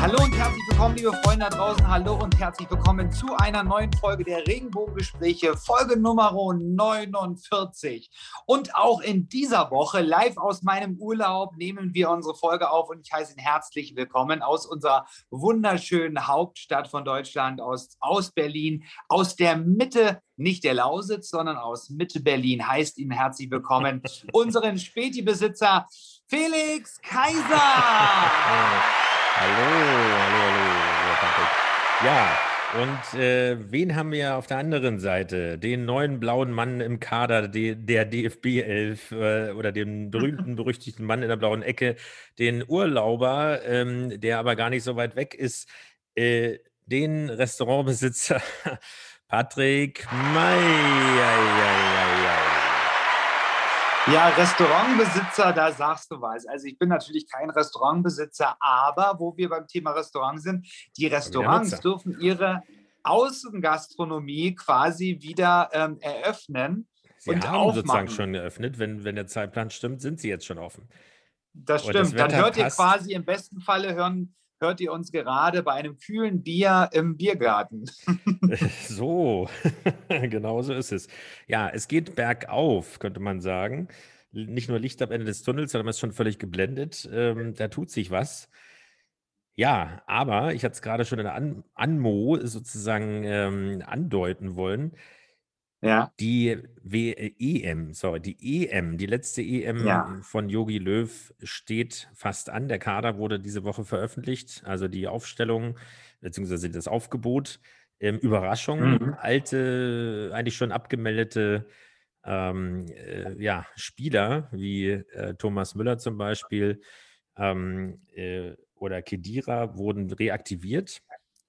Hallo und herzlich willkommen, liebe Freunde da draußen. Hallo und herzlich willkommen zu einer neuen Folge der Regenbogengespräche, Folge Nummer 49. Und auch in dieser Woche, live aus meinem Urlaub, nehmen wir unsere Folge auf und ich heiße ihn herzlich willkommen aus unserer wunderschönen Hauptstadt von Deutschland, aus, aus Berlin, aus der Mitte nicht der Lausitz, sondern aus Mitte Berlin heißt ihn herzlich willkommen unseren Späti-Besitzer Felix Kaiser. Hallo, hallo, hallo, Patrick. Ja, und äh, wen haben wir auf der anderen Seite? Den neuen blauen Mann im Kader der DFB 11 äh, oder den berühmten, berüchtigten Mann in der blauen Ecke, den Urlauber, ähm, der aber gar nicht so weit weg ist, äh, den Restaurantbesitzer Patrick May. Ja, Restaurantbesitzer, da sagst du was. Also ich bin natürlich kein Restaurantbesitzer, aber wo wir beim Thema Restaurant sind, die Restaurants dürfen ihre Außengastronomie quasi wieder ähm, eröffnen. Sie und haben aufmachen. sozusagen schon geöffnet. Wenn, wenn der Zeitplan stimmt, sind sie jetzt schon offen. Das stimmt. Das Dann hört passt. ihr quasi im besten Falle hören, hört ihr uns gerade bei einem kühlen Bier im Biergarten. so, genau so ist es. Ja, es geht bergauf, könnte man sagen. Nicht nur Licht am Ende des Tunnels, sondern man ist schon völlig geblendet. Ähm, da tut sich was. Ja, aber ich hatte es gerade schon in der An Anmo sozusagen ähm, andeuten wollen. Ja. Die w EM, sorry, die EM, die letzte EM ja. von Yogi Löw steht fast an. Der Kader wurde diese Woche veröffentlicht, also die Aufstellung beziehungsweise das Aufgebot. Ähm, Überraschung, mhm. alte, eigentlich schon abgemeldete ähm, äh, ja, Spieler wie äh, Thomas Müller zum Beispiel ähm, äh, oder Kedira wurden reaktiviert.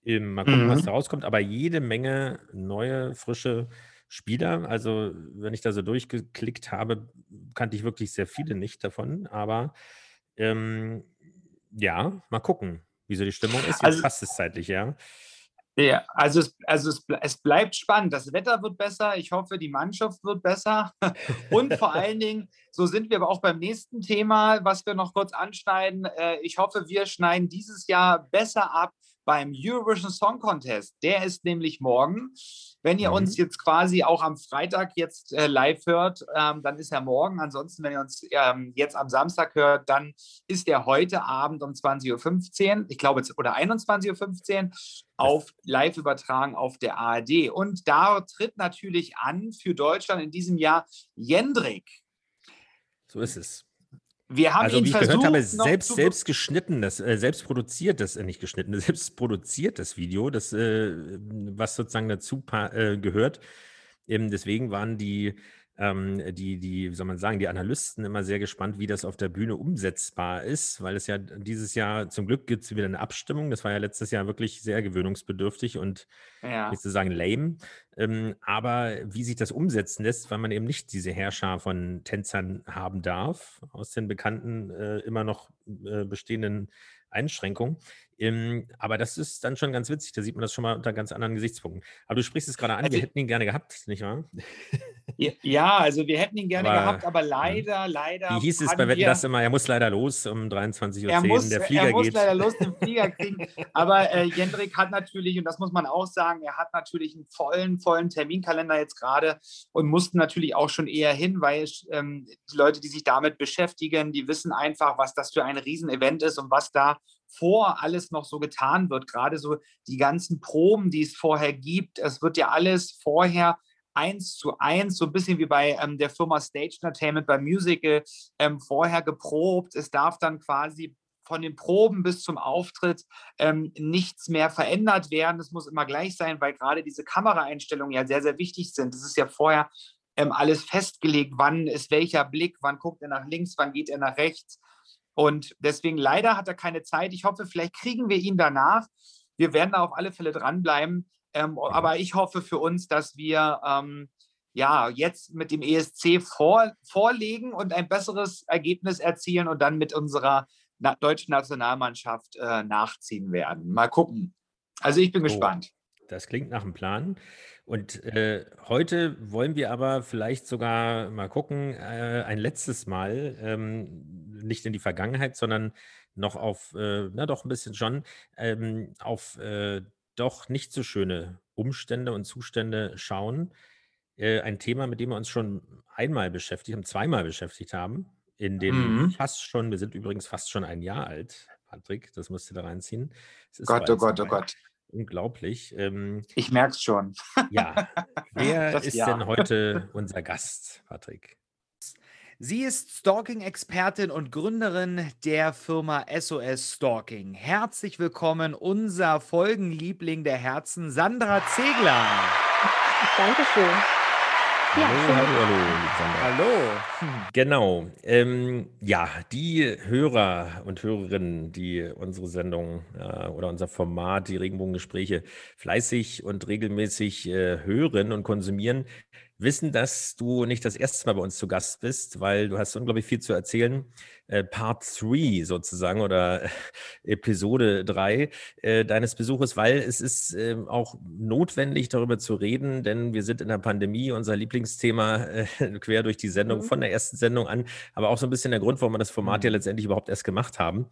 mal gucken, mhm. was da rauskommt, aber jede Menge neue, frische Spieler. Also, wenn ich da so durchgeklickt habe, kannte ich wirklich sehr viele nicht davon. Aber ähm, ja, mal gucken, wie so die Stimmung ist. Jetzt also, passt es zeitlich, ja. Ja, also, es, also es, es bleibt spannend. Das Wetter wird besser. Ich hoffe, die Mannschaft wird besser. Und vor allen Dingen, so sind wir aber auch beim nächsten Thema, was wir noch kurz anschneiden. Äh, ich hoffe, wir schneiden dieses Jahr besser ab beim Eurovision Song Contest. Der ist nämlich morgen. Wenn ihr mhm. uns jetzt quasi auch am Freitag jetzt äh, live hört, ähm, dann ist er morgen. Ansonsten, wenn ihr uns ähm, jetzt am Samstag hört, dann ist er heute Abend um 20.15 Uhr, ich glaube, oder 21.15 Uhr, auf live übertragen auf der ARD. Und da tritt natürlich an für Deutschland in diesem Jahr Jendrik. So ist es. Wir haben also, ihn wie ich versucht, gehört habe, selbst, selbst geschnitten, das, äh, selbst produziert, das, äh, nicht geschnitten, selbst produziert das Video, das, äh, was sozusagen dazu äh, gehört. Ähm, deswegen waren die ähm, die, die, wie soll man sagen, die Analysten immer sehr gespannt, wie das auf der Bühne umsetzbar ist, weil es ja dieses Jahr, zum Glück gibt es wieder eine Abstimmung. Das war ja letztes Jahr wirklich sehr gewöhnungsbedürftig und ja. nicht zu sagen lame. Ähm, aber wie sich das umsetzen lässt, weil man eben nicht diese Herrscher von Tänzern haben darf, aus den bekannten, äh, immer noch äh, bestehenden Einschränkungen. Ähm, aber das ist dann schon ganz witzig, da sieht man das schon mal unter ganz anderen Gesichtspunkten. Aber du sprichst es gerade an, also, wir hätten ihn gerne gehabt, nicht wahr? Ja, also wir hätten ihn gerne aber, gehabt, aber leider, leider. Wie hieß es bei Wetten das immer? Er muss leider los um 23.10 Uhr. Er muss, der Flieger er muss geht. leider los, den Flieger kriegen. aber äh, Jendrik hat natürlich, und das muss man auch sagen, er hat natürlich einen vollen, vollen Terminkalender jetzt gerade und mussten natürlich auch schon eher hin, weil ähm, die Leute, die sich damit beschäftigen, die wissen einfach, was das für ein Riesenevent ist und was da vor alles noch so getan wird. Gerade so die ganzen Proben, die es vorher gibt. Es wird ja alles vorher eins zu eins, so ein bisschen wie bei ähm, der Firma Stage Entertainment beim Musical ähm, vorher geprobt. Es darf dann quasi von den Proben bis zum Auftritt ähm, nichts mehr verändert werden. Es muss immer gleich sein, weil gerade diese Kameraeinstellungen ja sehr, sehr wichtig sind. Es ist ja vorher ähm, alles festgelegt, wann ist welcher Blick, wann guckt er nach links, wann geht er nach rechts. Und deswegen leider hat er keine Zeit. Ich hoffe, vielleicht kriegen wir ihn danach. Wir werden da auf alle Fälle dranbleiben. Ähm, aber ich hoffe für uns, dass wir ähm, ja jetzt mit dem ESC vor, vorlegen und ein besseres Ergebnis erzielen und dann mit unserer na deutschen Nationalmannschaft äh, nachziehen werden. Mal gucken. Also ich bin oh. gespannt. Das klingt nach einem Plan. Und äh, heute wollen wir aber vielleicht sogar mal gucken, äh, ein letztes Mal, ähm, nicht in die Vergangenheit, sondern noch auf, äh, na doch ein bisschen schon, ähm, auf äh, doch nicht so schöne Umstände und Zustände schauen. Äh, ein Thema, mit dem wir uns schon einmal beschäftigt haben, zweimal beschäftigt haben, in den Mhm. fast schon, wir sind übrigens fast schon ein Jahr alt, Patrick, das musst du da reinziehen. Es ist Gott, oh Gott, oh. Gott. Unglaublich. Ähm, Ich merke es schon. ja, wer Das ist Jahr. denn heute unser Gast, Patrick? Sie ist Stalking-Expertin und Gründerin der Firma SOS Stalking. Herzlich willkommen, unser Folgenliebling der Herzen, Sandra Zegler. Dankeschön. Ja, hallo, schön. hallo, hallo, Sandra. Hallo. Genau. Ähm, ja, die Hörer und Hörerinnen, die unsere Sendung äh, oder unser Format, die Regenbogengespräche, fleißig und regelmäßig äh, hören und konsumieren, wissen, dass du nicht das erste Mal bei uns zu Gast bist, weil du hast unglaublich viel zu erzählen. Äh, Part 3 sozusagen oder Episode 3 äh, deines Besuches, weil es ist ähm, auch notwendig, darüber zu reden, denn wir sind in der Pandemie, unser Lieblingsthema äh, quer durch die Sendung, Mhm. von der ersten Sendung an, aber auch so ein bisschen der Grund, warum wir das Format ja Mhm. letztendlich überhaupt erst gemacht haben.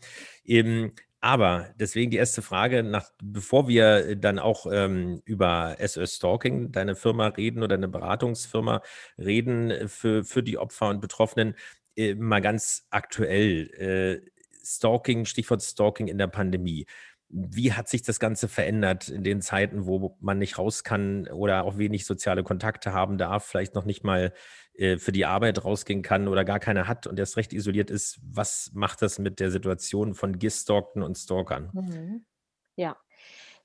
Ähm, aber deswegen die erste Frage, nach, bevor wir dann auch ähm, über SOS Stalking, deine Firma reden oder eine Beratungsfirma reden äh, für, für die Opfer und Betroffenen, äh, mal ganz aktuell. Äh, Stalking, Stichwort Stalking in der Pandemie. Wie hat sich das Ganze verändert in den Zeiten, wo man nicht raus kann oder auch wenig soziale Kontakte haben darf, vielleicht noch nicht mal äh, für die Arbeit rausgehen kann oder gar keine hat und erst recht isoliert ist? Was macht das mit der Situation von Gestalkten und Stalkern? Mhm. Ja,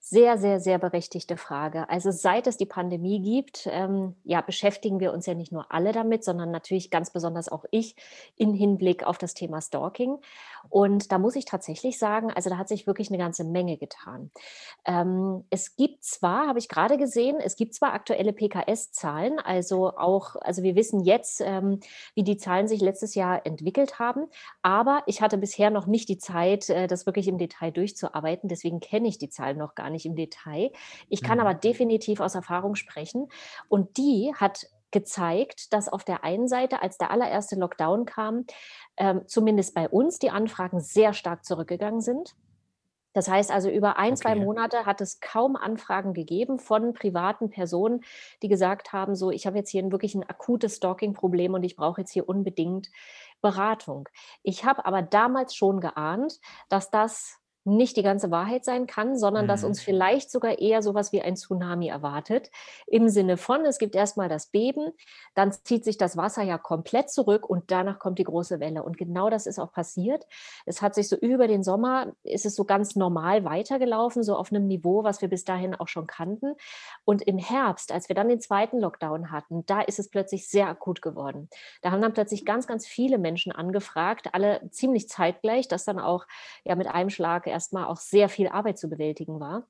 sehr, sehr, sehr berechtigte Frage. Also seit es die Pandemie gibt, ähm, ja, beschäftigen wir uns ja nicht nur alle damit, sondern natürlich ganz besonders auch ich in Hinblick auf das Thema Stalking. Und da muss ich tatsächlich sagen, also da hat sich wirklich eine ganze Menge getan. Ähm, es gibt zwar, habe ich gerade gesehen, es gibt zwar aktuelle PKS-Zahlen, also auch, also wir wissen jetzt, ähm, wie die Zahlen sich letztes Jahr entwickelt haben, aber ich hatte bisher noch nicht die Zeit, äh, das wirklich im Detail durchzuarbeiten. Deswegen kenne ich die Zahlen noch gar nicht im Detail. Ich kann Mhm. aber definitiv aus Erfahrung sprechen. Und die hat gezeigt, dass auf der einen Seite, als der allererste Lockdown kam, ähm, zumindest bei uns die Anfragen sehr stark zurückgegangen sind. Das heißt also, über ein, zwei Okay. Monate hat es kaum Anfragen gegeben von privaten Personen, die gesagt haben, so, ich habe jetzt hier wirklich ein akutes Stalking-Problem und ich brauche jetzt hier unbedingt Beratung. Ich habe aber damals schon geahnt, dass das nicht die ganze Wahrheit sein kann, sondern dass Mhm. uns vielleicht sogar eher sowas wie ein Tsunami erwartet. Im Sinne von, es gibt erstmal das Beben, dann zieht sich das Wasser ja komplett zurück und danach kommt die große Welle. Und genau das ist auch passiert. Es hat sich so über den Sommer, ist es so ganz normal weitergelaufen, so auf einem Niveau, was wir bis dahin auch schon kannten. Und im Herbst, als wir dann den zweiten Lockdown hatten, da ist es plötzlich sehr akut geworden. Da haben dann plötzlich ganz, ganz viele Menschen angefragt, alle ziemlich zeitgleich, dass dann auch ja mit einem Schlag erstmal auch sehr viel Arbeit zu bewältigen war.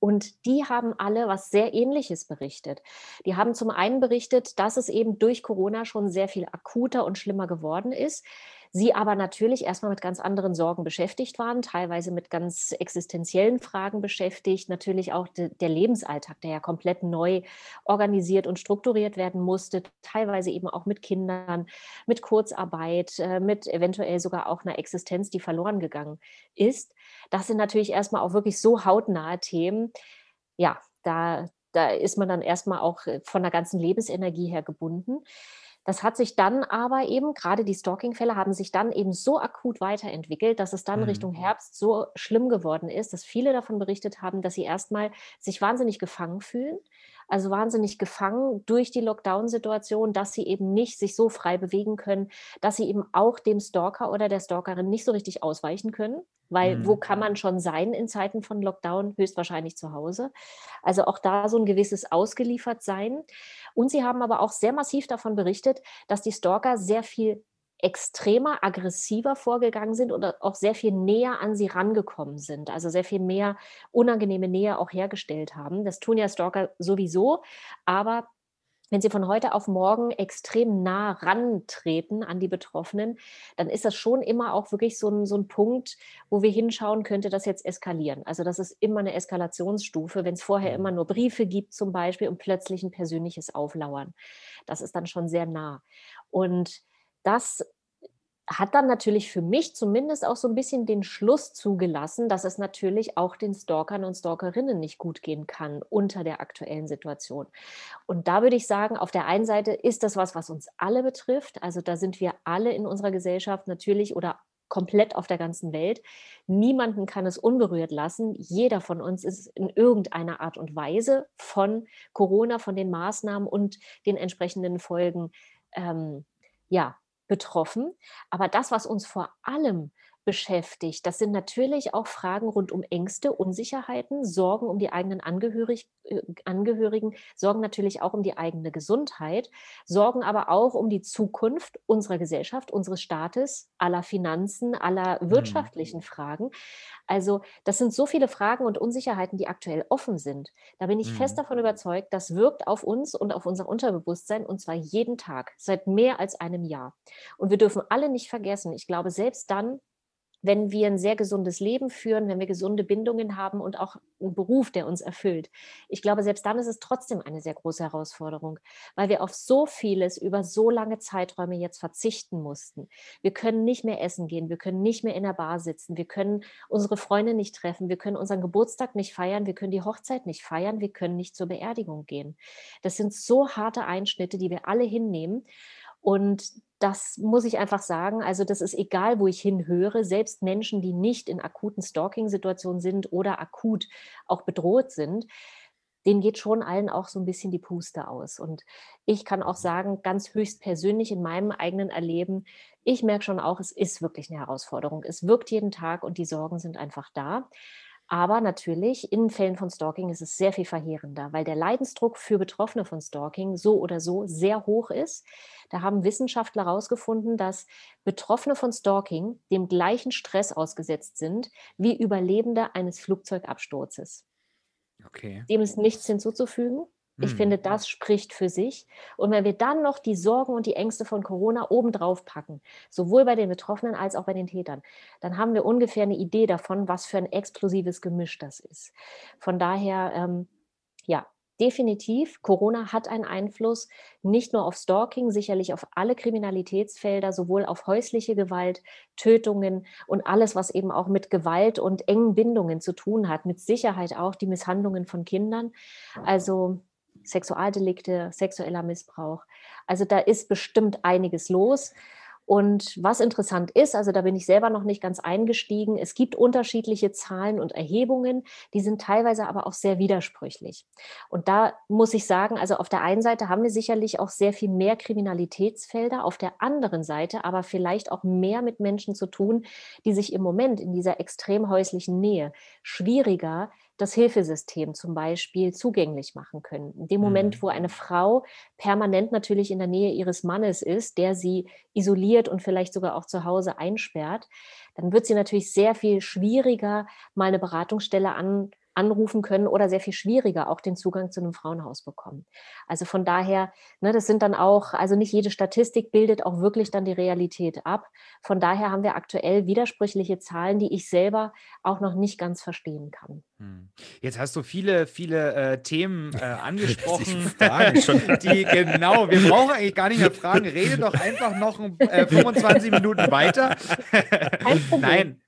Und die haben alle was sehr Ähnliches berichtet. Die haben zum einen berichtet, dass es eben durch Corona schon sehr viel akuter und schlimmer geworden ist. Sie aber natürlich erstmal mit ganz anderen Sorgen beschäftigt waren, teilweise mit ganz existenziellen Fragen beschäftigt. Natürlich auch de, der Lebensalltag, der ja komplett neu organisiert und strukturiert werden musste, teilweise eben auch mit Kindern, mit Kurzarbeit, äh, mit eventuell sogar auch einer Existenz, die verloren gegangen ist. Das sind natürlich erstmal auch wirklich so hautnahe Themen. Ja, da, da ist man dann erstmal auch äh, von der ganzen Lebensenergie her gebunden. Das hat sich dann aber eben, gerade die Stalking-Fälle haben sich dann eben so akut weiterentwickelt, dass es dann Mhm. Richtung Herbst so schlimm geworden ist, dass viele davon berichtet haben, dass sie erstmal sich wahnsinnig gefangen fühlen. Also wahnsinnig gefangen durch die Lockdown-Situation, dass sie eben nicht sich so frei bewegen können, dass sie eben auch dem Stalker oder der Stalkerin nicht so richtig ausweichen können. Weil wo Mhm. kann man schon sein in Zeiten von Lockdown? Höchstwahrscheinlich zu Hause. Also auch da so ein gewisses Ausgeliefertsein. Und sie haben aber auch sehr massiv davon berichtet, dass die Stalker sehr viel extremer, aggressiver vorgegangen sind oder auch sehr viel näher an sie rangekommen sind. Also sehr viel mehr unangenehme Nähe auch hergestellt haben. Das tun ja Stalker sowieso, aber wenn sie von heute auf morgen extrem nah rantreten an die Betroffenen, dann ist das schon immer auch wirklich so ein, so ein Punkt, wo wir hinschauen, könnte das jetzt eskalieren. Also das ist immer eine Eskalationsstufe, wenn es vorher immer nur Briefe gibt zum Beispiel und plötzlich ein persönliches Auflauern. Das ist dann schon sehr nah. Und das hat dann natürlich für mich zumindest auch so ein bisschen den Schluss zugelassen, dass es natürlich auch den Stalkern und Stalkerinnen nicht gut gehen kann unter der aktuellen Situation. Und da würde ich sagen, auf der einen Seite ist das was, was uns alle betrifft. Also da sind wir alle in unserer Gesellschaft natürlich oder komplett auf der ganzen Welt. Niemanden kann es unberührt lassen. Jeder von uns ist in irgendeiner Art und Weise von Corona, von den Maßnahmen und den entsprechenden Folgen ähm, ja, betroffen. Aber das, was uns vor allem beschäftigt. Das sind natürlich auch Fragen rund um Ängste, Unsicherheiten, Sorgen um die eigenen Angehörig äh, Angehörigen, Sorgen natürlich auch um die eigene Gesundheit, Sorgen aber auch um die Zukunft unserer Gesellschaft, unseres Staates, aller Finanzen, aller mhm. wirtschaftlichen mhm. Fragen. Also das sind so viele Fragen und Unsicherheiten, die aktuell offen sind. Da bin ich mhm. fest davon überzeugt, das wirkt auf uns und auf unser Unterbewusstsein und zwar jeden Tag, seit mehr als einem Jahr. Und wir dürfen alle nicht vergessen, ich glaube, selbst dann, wenn wir ein sehr gesundes Leben führen, wenn wir gesunde Bindungen haben und auch einen Beruf, der uns erfüllt. Ich glaube, selbst dann ist es trotzdem eine sehr große Herausforderung, weil wir auf so vieles über so lange Zeiträume jetzt verzichten mussten. Wir können nicht mehr essen gehen, wir können nicht mehr in der Bar sitzen, wir können unsere Freunde nicht treffen, wir können unseren Geburtstag nicht feiern, wir können die Hochzeit nicht feiern, wir können nicht zur Beerdigung gehen. Das sind so harte Einschnitte, die wir alle hinnehmen. Und das muss ich einfach sagen. Also das ist egal, wo ich hinhöre. Selbst Menschen, die nicht in akuten Stalking-Situationen sind oder akut auch bedroht sind, denen geht schon allen auch so ein bisschen die Puste aus. Und ich kann auch sagen, ganz höchst persönlich in meinem eigenen Erleben, ich merke schon auch, es ist wirklich eine Herausforderung. Es wirkt jeden Tag und die Sorgen sind einfach da. Aber natürlich, in Fällen von Stalking ist es sehr viel verheerender, weil der Leidensdruck für Betroffene von Stalking so oder so sehr hoch ist. Da haben Wissenschaftler herausgefunden, dass Betroffene von Stalking dem gleichen Stress ausgesetzt sind wie Überlebende eines Flugzeugabsturzes. Okay. Dem ist nichts hinzuzufügen. Ich mhm. finde, das spricht für sich. Und wenn wir dann noch die Sorgen und die Ängste von Corona obendrauf packen, sowohl bei den Betroffenen als auch bei den Tätern, dann haben wir ungefähr eine Idee davon, was für ein explosives Gemisch das ist. Von daher, ähm, ja, definitiv, Corona hat einen Einfluss nicht nur auf Stalking, sicherlich auf alle Kriminalitätsfelder, sowohl auf häusliche Gewalt, Tötungen und alles, was eben auch mit Gewalt und engen Bindungen zu tun hat, mit Sicherheit auch die Misshandlungen von Kindern. Also Sexualdelikte, sexueller Missbrauch. Also da ist bestimmt einiges los. Und was interessant ist, also da bin ich selber noch nicht ganz eingestiegen, es gibt unterschiedliche Zahlen und Erhebungen, die sind teilweise aber auch sehr widersprüchlich. Und da muss ich sagen, also auf der einen Seite haben wir sicherlich auch sehr viel mehr Kriminalitätsfelder, auf der anderen Seite aber vielleicht auch mehr mit Menschen zu tun, die sich im Moment in dieser extrem häuslichen Nähe schwieriger das Hilfesystem zum Beispiel zugänglich machen können. In dem Moment, mhm. wo eine Frau permanent natürlich in der Nähe ihres Mannes ist, der sie isoliert und vielleicht sogar auch zu Hause einsperrt, dann wird sie natürlich sehr viel schwieriger mal eine Beratungsstelle an, anrufen können oder sehr viel schwieriger auch den Zugang zu einem Frauenhaus bekommen. Also von daher, ne, das sind dann auch, also nicht jede Statistik bildet auch wirklich dann die Realität ab. Von daher haben wir aktuell widersprüchliche Zahlen, die ich selber auch noch nicht ganz verstehen kann. Hm. Jetzt hast du viele, viele äh, Themen äh, angesprochen, die genau, wir brauchen eigentlich gar nicht mehr fragen, rede doch einfach noch äh, 25 Minuten weiter. Nein,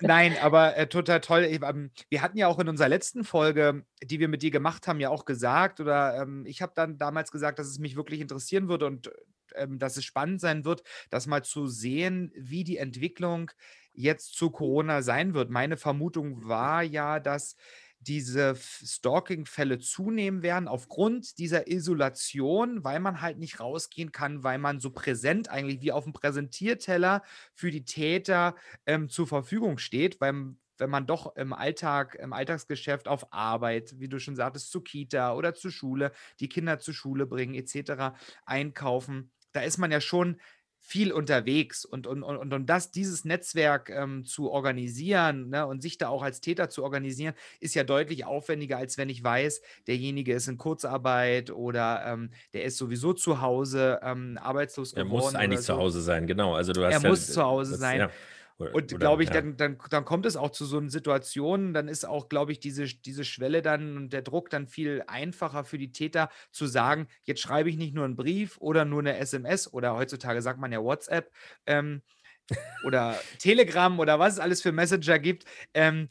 Nein, aber äh, total toll. Ähm, wir hatten ja auch in unserer letzten Folge, die wir mit dir gemacht haben, ja auch gesagt, oder ähm, ich habe dann damals gesagt, dass es mich wirklich interessieren würde und ähm, dass es spannend sein wird, das mal zu sehen, wie die Entwicklung jetzt zu Corona sein wird. Meine Vermutung war ja, dass diese Stalking-Fälle zunehmen werden aufgrund dieser Isolation, weil man halt nicht rausgehen kann, weil man so präsent eigentlich wie auf dem Präsentierteller für die Täter ähm, zur Verfügung steht, weil wenn man doch im Alltag, im Alltagsgeschäft auf Arbeit, wie du schon sagtest, zu Kita oder zur Schule, die Kinder zur Schule bringen, etc., einkaufen, da ist man ja schon viel unterwegs. Und, und, und, um das, dieses Netzwerk ähm, zu organisieren ne, und sich da auch als Täter zu organisieren, ist ja deutlich aufwendiger, als wenn ich weiß, derjenige ist in Kurzarbeit oder ähm, der ist sowieso zu Hause ähm, arbeitslos geworden. Er muss eigentlich so. zu Hause sein, genau. Also du hast er ja, muss zu Hause das, sein. Ja. Und glaube ich, ja. dann, dann, dann kommt es auch zu so einer Situation, dann ist auch, glaube ich, diese, diese Schwelle dann und der Druck dann viel einfacher für die Täter zu sagen, jetzt schreibe ich nicht nur einen Brief oder nur eine SMS oder heutzutage sagt man ja WhatsApp ähm, oder Telegram oder was es alles für Messenger gibt. Ähm,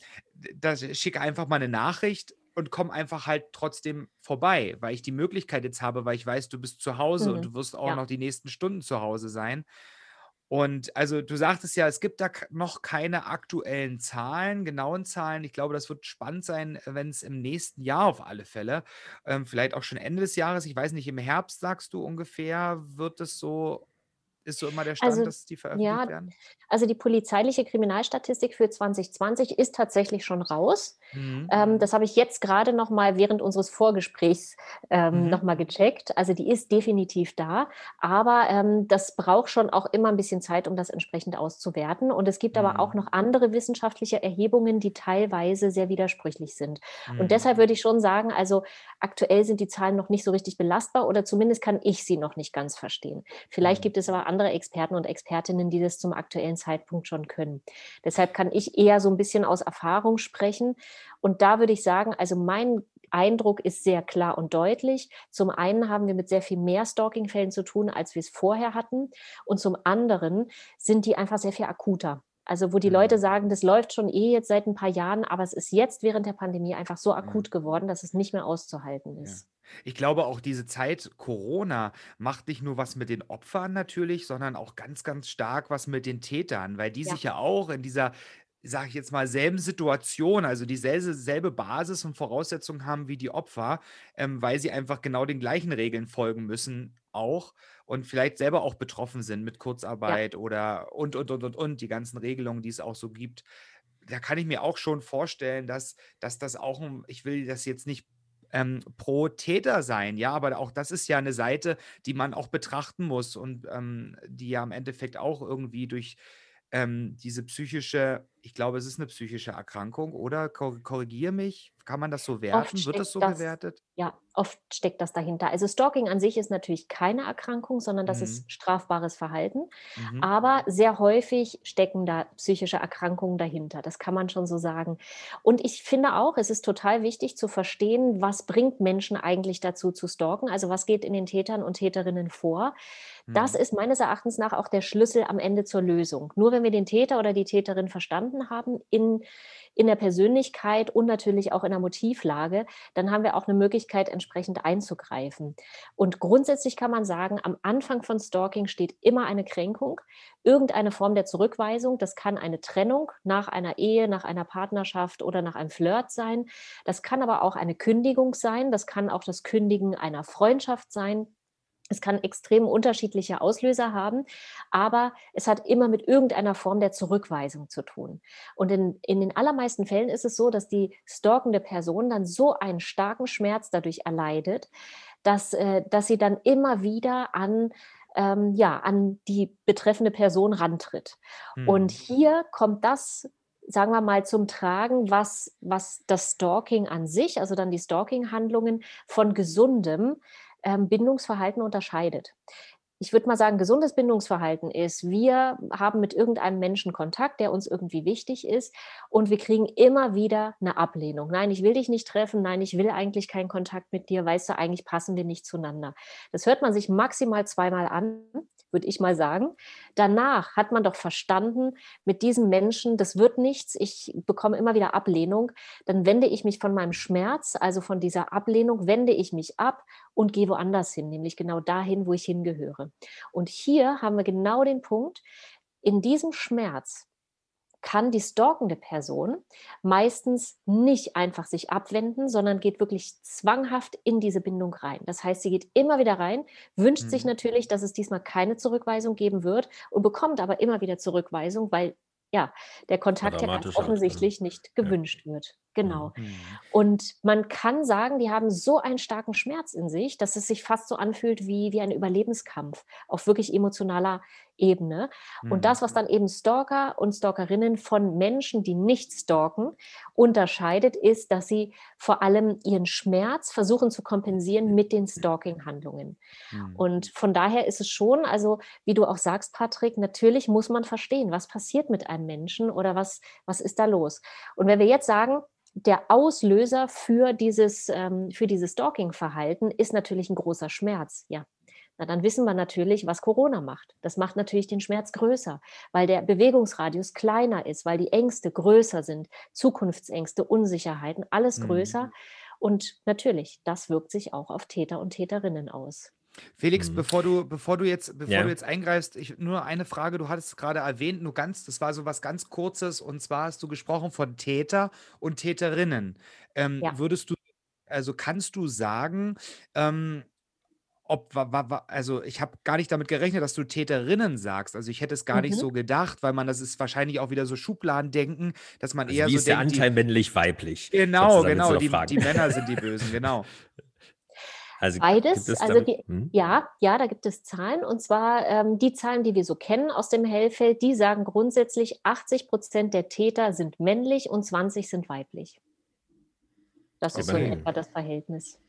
da schicke einfach mal eine Nachricht und komme einfach halt trotzdem vorbei, weil ich die Möglichkeit jetzt habe, weil ich weiß, du bist zu Hause mhm. und du wirst auch ja. noch die nächsten Stunden zu Hause sein. Und also du sagtest ja, es gibt da noch keine aktuellen Zahlen, genauen Zahlen. Ich glaube, das wird spannend sein, wenn es im nächsten Jahr auf alle Fälle, ähm, vielleicht auch schon Ende des Jahres, ich weiß nicht, im Herbst sagst du ungefähr, wird es so ist so immer der Stand, also, dass die veröffentlicht ja, werden? Also die polizeiliche Kriminalstatistik für 2020 ist tatsächlich schon raus. Mhm. Ähm, das habe ich jetzt gerade noch mal während unseres Vorgesprächs ähm, mhm. noch mal gecheckt. Also die ist definitiv da, aber ähm, das braucht schon auch immer ein bisschen Zeit, um das entsprechend auszuwerten. Und es gibt mhm. aber auch mhm. noch andere wissenschaftliche Erhebungen, die teilweise sehr widersprüchlich sind. Und mhm. deshalb würde ich schon sagen, also aktuell sind die Zahlen noch nicht so richtig belastbar oder zumindest kann ich sie noch nicht ganz verstehen. Vielleicht mhm. gibt es aber andere andere Experten und Expertinnen, die das zum aktuellen Zeitpunkt schon können. Deshalb kann ich eher so ein bisschen aus Erfahrung sprechen. Und da würde ich sagen, also mein Eindruck ist sehr klar und deutlich. Zum einen haben wir mit sehr viel mehr Stalking-Fällen zu tun, als wir es vorher hatten. Und zum anderen sind die einfach sehr viel akuter. Also wo die Leute mhm. sagen, das läuft schon eh jetzt seit ein paar Jahren, aber es ist jetzt während der Pandemie einfach so akut geworden, dass es nicht mehr auszuhalten ist. Ja. Ich glaube auch diese Zeit Corona macht nicht nur was mit den Opfern natürlich, sondern auch ganz, ganz stark was mit den Tätern, weil die ja. sich ja auch in dieser sage ich jetzt mal, selben Situation, also dieselbe selbe Basis und Voraussetzungen haben wie die Opfer, ähm, weil sie einfach genau den gleichen Regeln folgen müssen auch und vielleicht selber auch betroffen sind mit Kurzarbeit ja. oder und, und, und, und, und, die ganzen Regelungen, die es auch so gibt. Da kann ich mir auch schon vorstellen, dass, dass das auch, ich will das jetzt nicht ähm, pro Täter sein. Ja, aber auch das ist ja eine Seite, die man auch betrachten muss und ähm, die ja im Endeffekt auch irgendwie durch ähm, diese psychische, ich glaube, es ist eine psychische Erkrankung, oder? Korrigiere mich. Kann man das so werten? Wird das so das, bewertet? Ja, oft steckt das dahinter. Also Stalking an sich ist natürlich keine Erkrankung, sondern das mhm. ist strafbares Verhalten. Mhm. Aber sehr häufig stecken da psychische Erkrankungen dahinter. Das kann man schon so sagen. Und ich finde auch, es ist total wichtig zu verstehen, was bringt Menschen eigentlich dazu zu stalken? Also was geht in den Tätern und Täterinnen vor? Das mhm. ist meines Erachtens nach auch der Schlüssel am Ende zur Lösung. Nur wenn wir den Täter oder die Täterin verstanden haben in, in der Persönlichkeit und natürlich auch in der Motivlage, dann haben wir auch eine Möglichkeit, entsprechend einzugreifen. Und grundsätzlich kann man sagen, am Anfang von Stalking steht immer eine Kränkung, irgendeine Form der Zurückweisung. Das kann eine Trennung nach einer Ehe, nach einer Partnerschaft oder nach einem Flirt sein. Das kann aber auch eine Kündigung sein. Das kann auch das Kündigen einer Freundschaft sein es kann extrem unterschiedliche Auslöser haben, aber es hat immer mit irgendeiner Form der Zurückweisung zu tun. Und in, in den allermeisten Fällen ist es so, dass die stalkende Person dann so einen starken Schmerz dadurch erleidet, dass, äh, dass sie dann immer wieder an ähm, ja, an die betreffende Person rantritt. Hm. Und hier kommt das sagen wir mal, zum Tragen, was, was das Stalking an sich, also dann die Stalking-Handlungen von gesundem Bindungsverhalten unterscheidet. Ich würde mal sagen, gesundes Bindungsverhalten ist, wir haben mit irgendeinem Menschen Kontakt, der uns irgendwie wichtig ist und wir kriegen immer wieder eine Ablehnung. Nein, ich will dich nicht treffen, nein, ich will eigentlich keinen Kontakt mit dir, weißt du, eigentlich passen wir nicht zueinander. Das hört man sich maximal zweimal an würde ich mal sagen. Danach hat man doch verstanden, mit diesem Menschen, das wird nichts, ich bekomme immer wieder Ablehnung, dann wende ich mich von meinem Schmerz, also von dieser Ablehnung, wende ich mich ab und gehe woanders hin, nämlich genau dahin, wo ich hingehöre. Und hier haben wir genau den Punkt, in diesem Schmerz kann die stalkende Person meistens nicht einfach sich abwenden, sondern geht wirklich zwanghaft in diese Bindung rein. Das heißt, sie geht immer wieder rein, wünscht mhm. sich natürlich, dass es diesmal keine Zurückweisung geben wird und bekommt aber immer wieder Zurückweisung, weil ja, der Kontakt ja ganz offensichtlich nicht gewünscht ja. wird. Genau. Mhm. Und man kann sagen, die haben so einen starken Schmerz in sich, dass es sich fast so anfühlt wie, wie ein Überlebenskampf auf wirklich emotionaler Ebene. Mhm. Und das, was dann eben Stalker und Stalkerinnen von Menschen, die nicht stalken, unterscheidet, ist, dass sie vor allem ihren Schmerz versuchen zu kompensieren mit den Stalking-Handlungen. Mhm. Und von daher ist es schon, also wie du auch sagst, Patrick, natürlich muss man verstehen, was passiert mit einem Menschen oder was, was ist da los. Und wenn wir jetzt sagen, der Auslöser für dieses, ähm, für dieses Stalking-Verhalten ist natürlich ein großer Schmerz. Ja, na dann wissen wir natürlich, was Corona macht. Das macht natürlich den Schmerz größer, weil der Bewegungsradius kleiner ist, weil die Ängste größer sind, Zukunftsängste, Unsicherheiten, alles größer. Mhm. Und natürlich, das wirkt sich auch auf Täter und Täterinnen aus. Felix, mhm. bevor du, bevor du jetzt, bevor ja. du jetzt eingreifst, ich, nur eine Frage, du hattest es gerade erwähnt, nur ganz, das war so was ganz Kurzes, und zwar hast du gesprochen von Täter und Täterinnen. Ähm, ja. Würdest du, also kannst du sagen, ähm, ob, also ich habe gar nicht damit gerechnet, dass du Täterinnen sagst. Also ich hätte es gar mhm. nicht so gedacht, weil man, das ist wahrscheinlich auch wieder so Schubladendenken, dass man also eher wie so ist der Anteil männlich-weiblich? Genau, genau, die, die Männer sind die Bösen, genau. Also Beides, also die, hm? ja, ja, da gibt es Zahlen und zwar ähm, die Zahlen, die wir so kennen aus dem Hellfeld, die sagen grundsätzlich, 80 Prozent der Täter sind männlich und 20 sind weiblich. Das ist so in etwa das Verhältnis.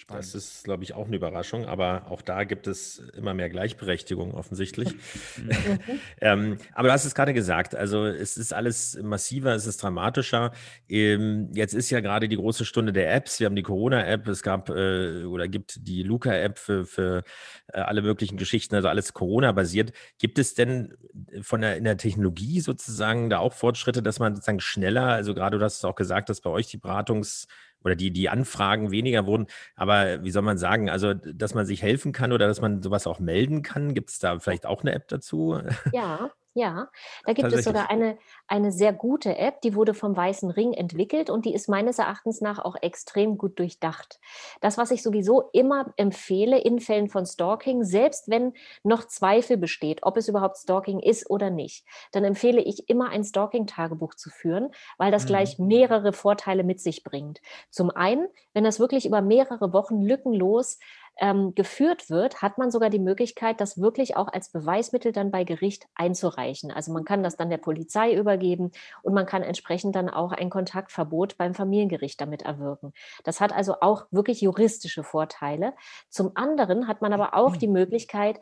Spannend. Das ist, glaube ich, auch eine Überraschung, aber auch da gibt es immer mehr Gleichberechtigung offensichtlich. Mhm. ähm, aber du hast es gerade gesagt, also es ist alles massiver, es ist dramatischer. Ähm, jetzt ist ja gerade die große Stunde der Apps. Wir haben die Corona-App, es gab äh, oder gibt die Luca-App für, für äh, alle möglichen Geschichten, also alles Corona-basiert. Gibt es denn von der, in der Technologie sozusagen da auch Fortschritte, dass man sozusagen schneller, also gerade du hast es auch gesagt, dass bei euch die Beratungs- oder die, die Anfragen weniger wurden. Aber wie soll man sagen, also dass man sich helfen kann oder dass man sowas auch melden kann, gibt es da vielleicht auch eine App dazu? Ja, ja, da gibt es sogar eine, eine sehr gute App, die wurde vom Weißen Ring entwickelt und die ist meines Erachtens nach auch extrem gut durchdacht. Das, was ich sowieso immer empfehle in Fällen von Stalking, selbst wenn noch Zweifel besteht, ob es überhaupt Stalking ist oder nicht, dann empfehle ich immer ein Stalking-Tagebuch zu führen, weil das mhm. gleich mehrere Vorteile mit sich bringt. Zum einen, wenn das wirklich über mehrere Wochen lückenlos ähm, geführt wird, hat man sogar die Möglichkeit, das wirklich auch als Beweismittel dann bei Gericht einzureichen. Also man kann das dann der Polizei übergeben und man kann entsprechend dann auch ein Kontaktverbot beim Familiengericht damit erwirken. Das hat also auch wirklich juristische Vorteile. Zum anderen hat man aber auch die Möglichkeit,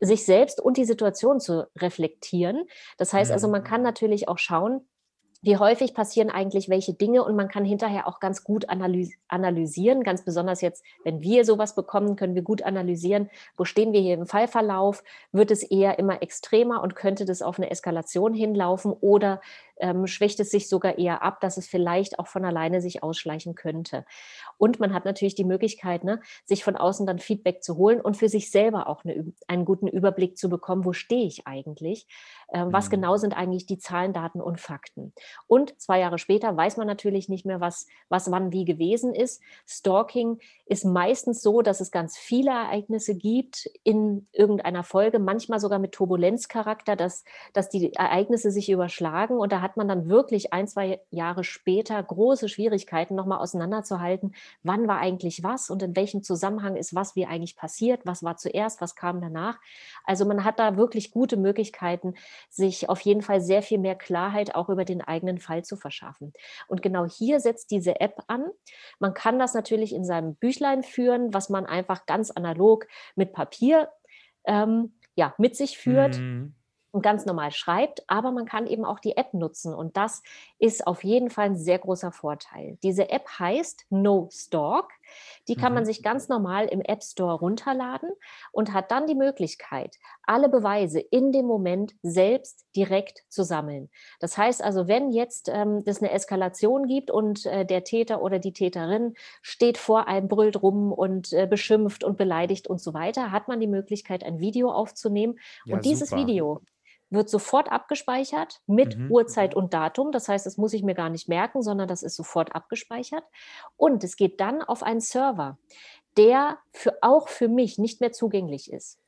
sich selbst und die Situation zu reflektieren. Das heißt also, man kann natürlich auch schauen, wie häufig passieren eigentlich welche Dinge? Und man kann hinterher auch ganz gut analysieren, ganz besonders jetzt, wenn wir sowas bekommen, können wir gut analysieren, wo stehen wir hier im Fallverlauf, wird es eher immer extremer und könnte das auf eine Eskalation hinlaufen oder ähm, schwächt es sich sogar eher ab, dass es vielleicht auch von alleine sich ausschleichen könnte. Und man hat natürlich die Möglichkeit, ne, sich von außen dann Feedback zu holen und für sich selber auch eine, einen guten Überblick zu bekommen, wo stehe ich eigentlich, äh, was mhm. genau sind eigentlich die Zahlen, Daten und Fakten. Und zwei Jahre später weiß man natürlich nicht mehr, was, was wann wie gewesen ist. Stalking ist meistens so, dass es ganz viele Ereignisse gibt in irgendeiner Folge, manchmal sogar mit Turbulenzcharakter, dass, dass die Ereignisse sich überschlagen und da hat man dann wirklich ein, zwei Jahre später große Schwierigkeiten, nochmal auseinanderzuhalten, wann war eigentlich was und in welchem Zusammenhang ist was wie eigentlich passiert, was war zuerst, was kam danach. Also man hat da wirklich gute Möglichkeiten, sich auf jeden Fall sehr viel mehr Klarheit auch über den eigenen Fall zu verschaffen. Und genau hier setzt diese App an. Man kann das natürlich in seinem Büchlein führen, was man einfach ganz analog mit Papier ähm, ja, mit sich führt. Mhm und ganz normal schreibt, aber man kann eben auch die App nutzen und das ist auf jeden Fall ein sehr großer Vorteil. Diese App heißt No Stalk. Die kann mhm. man sich ganz normal im App Store runterladen und hat dann die Möglichkeit, alle Beweise in dem Moment selbst direkt zu sammeln. Das heißt also, wenn jetzt ähm, es eine Eskalation gibt und äh, der Täter oder die Täterin steht vor einem, brüllt rum und äh, beschimpft und beleidigt und so weiter, hat man die Möglichkeit, ein Video aufzunehmen. Ja, und dieses super. Video wird sofort abgespeichert mit mhm. Uhrzeit und Datum. Das heißt, das muss ich mir gar nicht merken, sondern das ist sofort abgespeichert. Und es geht dann auf einen Server, der für, auch für mich nicht mehr zugänglich ist.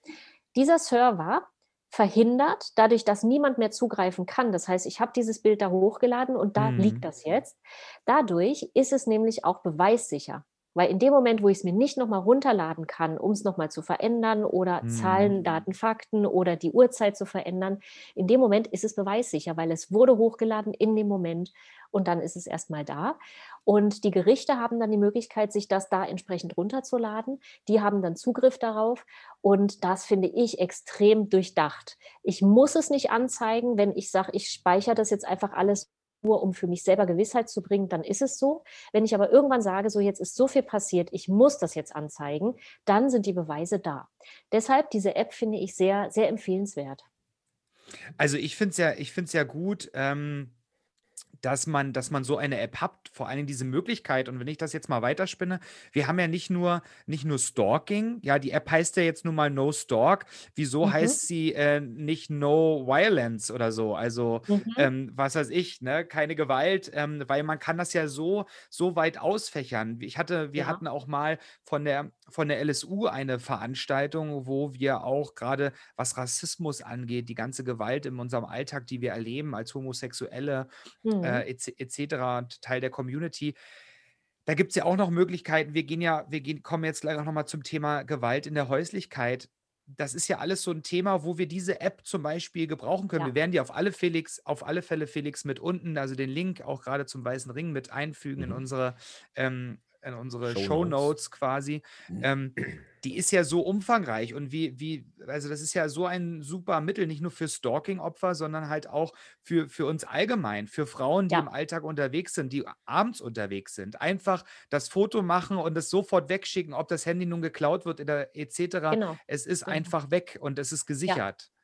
Dieser Server verhindert, dadurch, dass niemand mehr zugreifen kann. Das heißt, ich habe dieses Bild da hochgeladen und da mhm. liegt das jetzt. Dadurch ist es nämlich auch beweissicher. Weil in dem Moment, wo ich es mir nicht nochmal runterladen kann, um es nochmal zu verändern oder mhm. Zahlen, Daten, Fakten oder die Uhrzeit zu verändern, in dem Moment ist es beweissicher, weil es wurde hochgeladen in dem Moment und dann ist es erstmal da. Und die Gerichte haben dann die Möglichkeit, sich das da entsprechend runterzuladen. Die haben dann Zugriff darauf und das finde ich extrem durchdacht. Ich muss es nicht anzeigen, wenn ich sage, ich speichere das jetzt einfach alles nur um für mich selber Gewissheit zu bringen, dann ist es so. Wenn ich aber irgendwann sage, so jetzt ist so viel passiert, ich muss das jetzt anzeigen, dann sind die Beweise da. Deshalb diese App finde ich sehr, sehr empfehlenswert. Also ich finde es ja, ich finde es ja gut. Ähm dass man, dass man so eine App hat, vor allem diese Möglichkeit. Und wenn ich das jetzt mal weiterspinne, wir haben ja nicht nur, nicht nur Stalking, ja, die App heißt ja jetzt nun mal No Stalk. Wieso mhm. heißt sie äh, nicht No Violence oder so? Also, mhm. ähm, was weiß ich, ne, keine Gewalt, ähm, weil man kann das ja so, so weit ausfächern. Ich hatte, wir ja. hatten auch mal von der, von der LSU eine Veranstaltung, wo wir auch gerade, was Rassismus angeht, die ganze Gewalt in unserem Alltag, die wir erleben als Homosexuelle, mhm äh, etc., Teil der Community. Da gibt es ja auch noch Möglichkeiten. Wir gehen ja, wir gehen, kommen jetzt gleich auch nochmal zum Thema Gewalt in der Häuslichkeit. Das ist ja alles so ein Thema, wo wir diese App zum Beispiel gebrauchen können. Ja. Wir werden die auf alle, Felix, auf alle Fälle, Felix, mit unten, also den Link auch gerade zum Weißen Ring mit einfügen mhm. in unsere ähm, in unsere Show, Notes quasi. Mhm. Ähm, die ist ja so umfangreich und wie, wie, also das ist ja so ein super Mittel, nicht nur für Stalking-Opfer, sondern halt auch für, für uns allgemein, für Frauen, die ja. im Alltag unterwegs sind, die abends unterwegs sind. Einfach das Foto machen und es sofort wegschicken, ob das Handy nun geklaut wird oder etc. Genau. Es ist genau. einfach weg und es ist gesichert. Ja.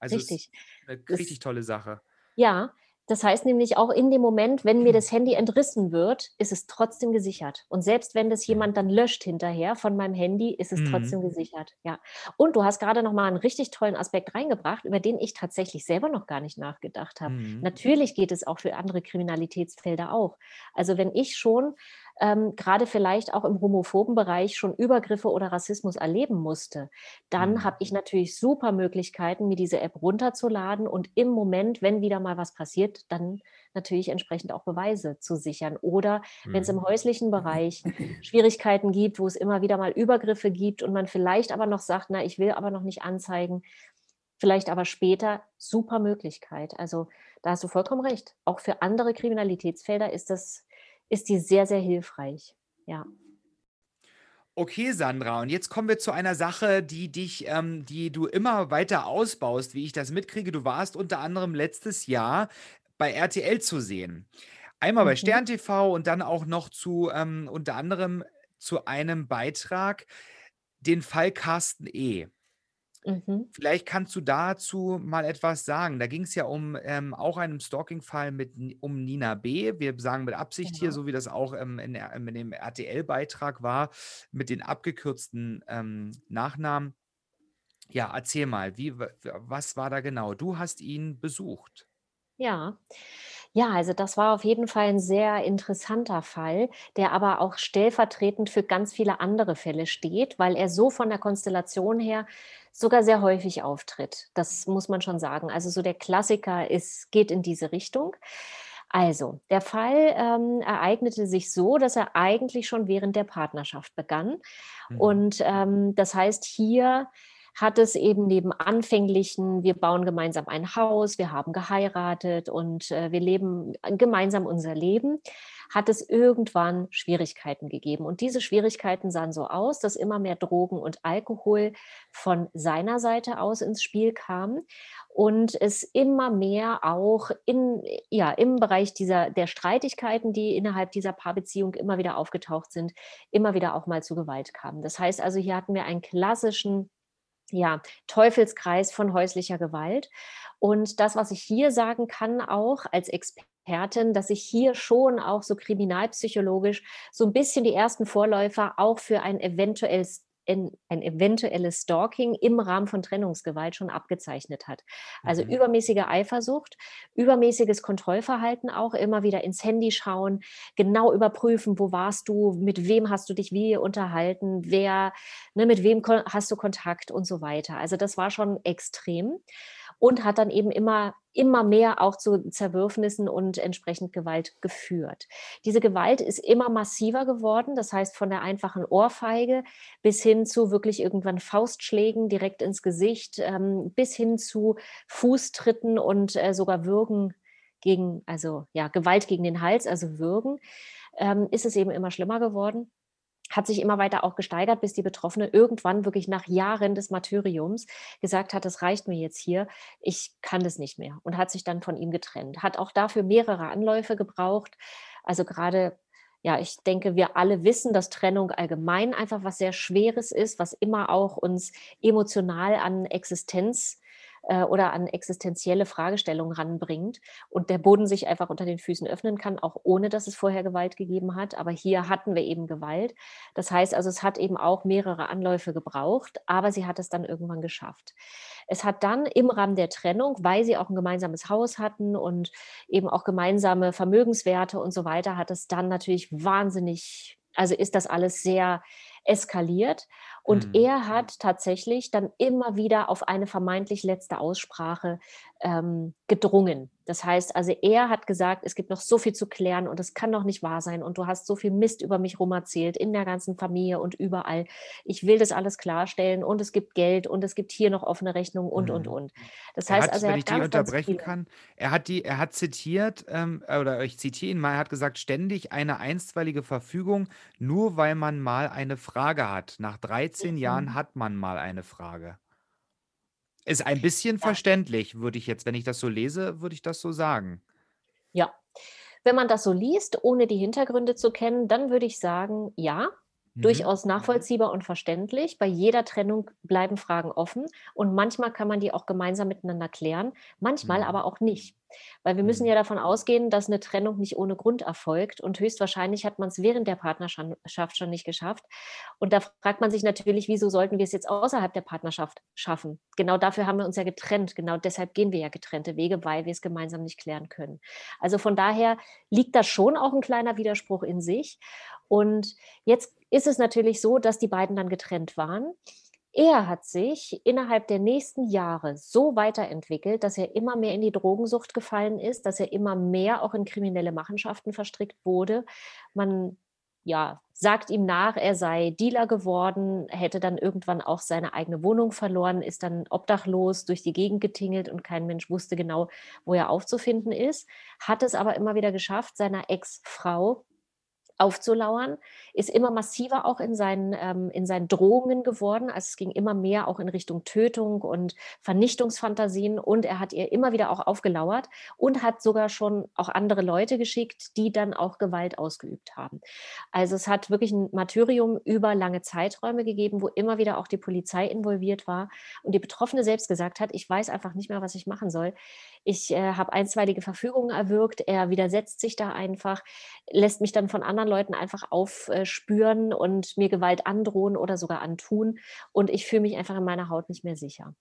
Also richtig. eine richtig tolle Sache. Ja, das heißt nämlich auch in dem Moment, wenn mir mhm. das Handy entrissen wird, ist es trotzdem gesichert. Und selbst wenn das jemand dann löscht hinterher von meinem Handy, ist es mhm. trotzdem gesichert. Ja. Und du hast gerade noch mal einen richtig tollen Aspekt reingebracht, über den ich tatsächlich selber noch gar nicht nachgedacht habe. Mhm. Natürlich geht es auch für andere Kriminalitätsfelder auch. Also wenn ich schon ähm, gerade vielleicht auch im homophoben Bereich schon Übergriffe oder Rassismus erleben musste, dann mhm. habe ich natürlich super Möglichkeiten, mir diese App runterzuladen und im Moment, wenn wieder mal was passiert, dann natürlich entsprechend auch Beweise zu sichern. Oder mhm. wenn es im mhm. häuslichen Bereich Schwierigkeiten gibt, wo es immer wieder mal Übergriffe gibt und man vielleicht aber noch sagt, na, ich will aber noch nicht anzeigen, vielleicht aber später, super Möglichkeit. Also da hast du vollkommen recht. Auch für andere Kriminalitätsfelder ist das ist die sehr, sehr hilfreich. Ja. Okay, Sandra, und jetzt kommen wir zu einer Sache, die dich, ähm, die du immer weiter ausbaust, wie ich das mitkriege. Du warst unter anderem letztes Jahr bei RTL zu sehen. Einmal bei mhm. Stern TV und dann auch noch zu ähm, unter anderem zu einem Beitrag, den Fall Carsten E. Mhm. Vielleicht kannst du dazu mal etwas sagen. Da ging es ja um ähm, auch einen Stalking-Fall mit um Nina B. Wir sagen mit Absicht hier, genau. so wie das auch ähm, in, in dem RTL-Beitrag war, mit den abgekürzten ähm, Nachnamen. Ja, erzähl mal, wie, was war da genau? Du hast ihn besucht. Ja. Ja, also das war auf jeden Fall ein sehr interessanter Fall, der aber auch stellvertretend für ganz viele andere Fälle steht, weil er so von der Konstellation her sogar sehr häufig auftritt. Das muss man schon sagen. Also so der Klassiker ist, geht in diese Richtung. Also, der Fall ähm, ereignete sich so, dass er eigentlich schon während der Partnerschaft begann. Mhm. Und ähm, das heißt, hier hat es eben neben anfänglichen, wir bauen gemeinsam ein Haus, wir haben geheiratet und äh, wir leben gemeinsam unser Leben, hat es irgendwann Schwierigkeiten gegeben. Und diese Schwierigkeiten sahen so aus, dass immer mehr Drogen und Alkohol von seiner Seite aus ins Spiel kamen und es immer mehr auch in, ja, im Bereich dieser, der Streitigkeiten, die innerhalb dieser Paarbeziehung immer wieder aufgetaucht sind, immer wieder auch mal zu Gewalt kam. Das heißt also, hier hatten wir einen klassischen ja, Teufelskreis von häuslicher Gewalt. Und das, was ich hier sagen kann, auch als Expertin, dass ich hier schon auch so kriminalpsychologisch so ein bisschen die ersten Vorläufer auch für ein eventuelles ein, ein eventuelles Stalking im Rahmen von Trennungsgewalt schon abgezeichnet hat. Also mhm. übermäßige Eifersucht, übermäßiges Kontrollverhalten auch, immer wieder ins Handy schauen, genau überprüfen, wo warst du, mit wem hast du dich wie unterhalten, wer, ne, mit wem hast du Kontakt und so weiter. Also das war schon extrem. Und hat dann eben immer immer mehr auch zu Zerwürfnissen und entsprechend Gewalt geführt. Diese Gewalt ist immer massiver geworden, das heißt von der einfachen Ohrfeige bis hin zu wirklich irgendwann Faustschlägen direkt ins Gesicht, ähm, bis hin zu Fußtritten und äh, sogar Würgen gegen, also ja, Gewalt gegen den Hals, also Würgen, ähm, ist es eben immer schlimmer geworden hat sich immer weiter auch gesteigert, bis die Betroffene irgendwann wirklich nach Jahren des Martyriums gesagt hat, es reicht mir jetzt hier, ich kann das nicht mehr und hat sich dann von ihm getrennt. Hat auch dafür mehrere Anläufe gebraucht. Also gerade, ja, ich denke, wir alle wissen, dass Trennung allgemein einfach was sehr Schweres ist, was immer auch uns emotional an Existenz äh, oder an existenzielle Fragestellungen ranbringt und der Boden sich einfach unter den Füßen öffnen kann, auch ohne dass es vorher Gewalt gegeben hat. Aber hier hatten wir eben Gewalt. Das heißt also, es hat eben auch mehrere Anläufe gebraucht, aber sie hat es dann irgendwann geschafft. Es hat dann im Rahmen der Trennung, weil sie auch ein gemeinsames Haus hatten und eben auch gemeinsame Vermögenswerte und so weiter, hat es dann natürlich wahnsinnig, also ist das alles sehr eskaliert. Und mhm. er hat tatsächlich dann immer wieder auf eine vermeintlich letzte Aussprache ähm, gedrungen. Das heißt, also er hat gesagt, es gibt noch so viel zu klären und es kann doch nicht wahr sein und du hast so viel Mist über mich rum erzählt in der ganzen Familie und überall. Ich will das alles klarstellen und es gibt Geld und es gibt hier noch offene Rechnungen und, mhm. und, und. Das heißt, hat, also er wenn hat ich ganz, die unterbrechen kann, er hat die, er hat zitiert, ähm, oder ich zitiere ihn mal, er hat gesagt, ständig eine einstweilige Verfügung, nur weil man mal eine Frage hat. Nach 13 mhm. Jahren hat man mal eine Frage. Ist ein bisschen ja. verständlich, würde ich jetzt, wenn ich das so lese, würde ich das so sagen. Ja. Wenn man das so liest, ohne die Hintergründe zu kennen, dann würde ich sagen, ja, Mhm. Durchaus nachvollziehbar und verständlich. Bei jeder Trennung bleiben Fragen offen und manchmal kann man die auch gemeinsam miteinander klären, manchmal mhm. aber auch nicht. Weil wir müssen mhm. ja davon ausgehen, dass eine Trennung nicht ohne Grund erfolgt und höchstwahrscheinlich hat man es während der Partnerschaft schon nicht geschafft. Und da fragt man sich natürlich, wieso sollten wir es jetzt außerhalb der Partnerschaft schaffen? Genau dafür haben wir uns ja getrennt. Genau deshalb gehen wir ja getrennte Wege, weil wir es gemeinsam nicht klären können. Also von daher liegt da schon auch ein kleiner Widerspruch in sich. Und jetzt ist es natürlich so, dass die beiden dann getrennt waren. Er hat sich innerhalb der nächsten Jahre so weiterentwickelt, dass er immer mehr in die Drogensucht gefallen ist, dass er immer mehr auch in kriminelle Machenschaften verstrickt wurde. Man ja, sagt ihm nach, er sei Dealer geworden, hätte dann irgendwann auch seine eigene Wohnung verloren, ist dann obdachlos durch die Gegend getingelt und kein Mensch wusste genau, wo er aufzufinden ist, hat es aber immer wieder geschafft, seiner Ex-Frau aufzulauern, ist immer massiver auch in seinen, ähm, in seinen Drohungen geworden. Also es ging immer mehr auch in Richtung Tötung und Vernichtungsfantasien und er hat ihr immer wieder auch aufgelauert und hat sogar schon auch andere Leute geschickt, die dann auch Gewalt ausgeübt haben. Also es hat wirklich ein Martyrium über lange Zeiträume gegeben, wo immer wieder auch die Polizei involviert war und die Betroffene selbst gesagt hat, ich weiß einfach nicht mehr, was ich machen soll. Ich äh, habe einstweilige Verfügungen erwirkt, er widersetzt sich da einfach, lässt mich dann von anderen Leuten einfach aufspüren und mir Gewalt androhen oder sogar antun. Und ich fühle mich einfach in meiner Haut nicht mehr sicher.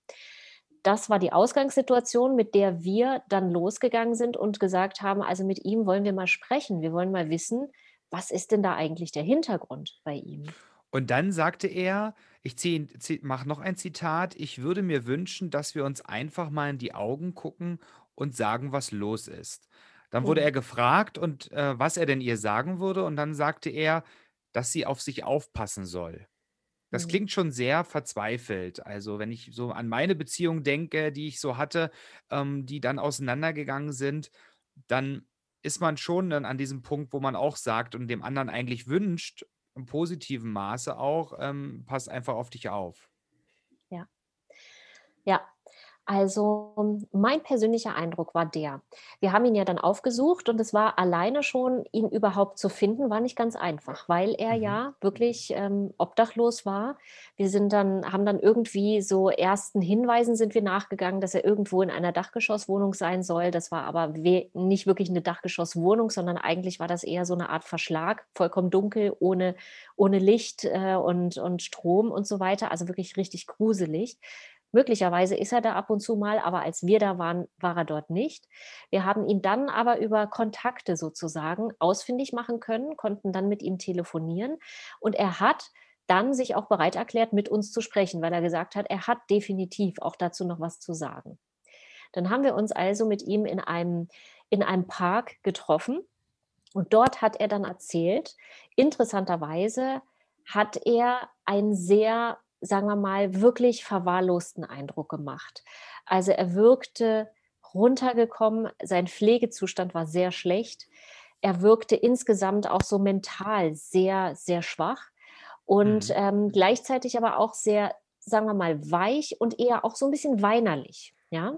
Das war die Ausgangssituation, mit der wir dann losgegangen sind und gesagt haben, also mit ihm wollen wir mal sprechen. Wir wollen mal wissen, was ist denn da eigentlich der Hintergrund bei ihm? Und dann sagte er, ich mache noch ein Zitat, ich würde mir wünschen, dass wir uns einfach mal in die Augen gucken und sagen, was los ist. Dann wurde mhm. er gefragt und äh, was er denn ihr sagen würde und dann sagte er, dass sie auf sich aufpassen soll. Das Mhm. klingt schon sehr verzweifelt. Also, wenn ich so an meine Beziehung denke, die ich so hatte, ähm, die dann auseinandergegangen sind, dann ist man schon dann an diesem Punkt, wo man auch sagt und dem anderen eigentlich wünscht, im positiven Maße auch, ähm, pass einfach auf dich auf. Ja. Ja, also mein persönlicher Eindruck war der, wir haben ihn ja dann aufgesucht und es war alleine schon, ihn überhaupt zu finden, war nicht ganz einfach, weil er mhm. ja wirklich ähm, obdachlos war. Wir sind dann, haben dann irgendwie so ersten Hinweisen sind wir nachgegangen, dass er irgendwo in einer Dachgeschosswohnung sein soll. Das war aber nicht wirklich eine Dachgeschosswohnung, sondern eigentlich war das eher so eine Art Verschlag, vollkommen dunkel, ohne, ohne Licht äh, und, und Strom und so weiter. Also wirklich richtig gruselig. Möglicherweise ist er da ab und zu mal, aber als wir da waren, war er dort nicht. Wir haben ihn dann aber über Kontakte sozusagen ausfindig machen können, konnten dann mit ihm telefonieren und er hat dann sich auch bereit erklärt, mit uns zu sprechen, weil er gesagt hat, er hat definitiv auch dazu noch was zu sagen. Dann haben wir uns also mit ihm in einem, in einem Park getroffen und dort hat er dann erzählt, interessanterweise hat er einen sehr, sagen wir mal, wirklich verwahrlosten Eindruck gemacht. Also er wirkte runtergekommen, sein Pflegezustand war sehr schlecht. Er wirkte insgesamt auch so mental sehr, sehr schwach und mhm. ähm, gleichzeitig aber auch sehr, sagen wir mal, weich und eher auch so ein bisschen weinerlich. Ja.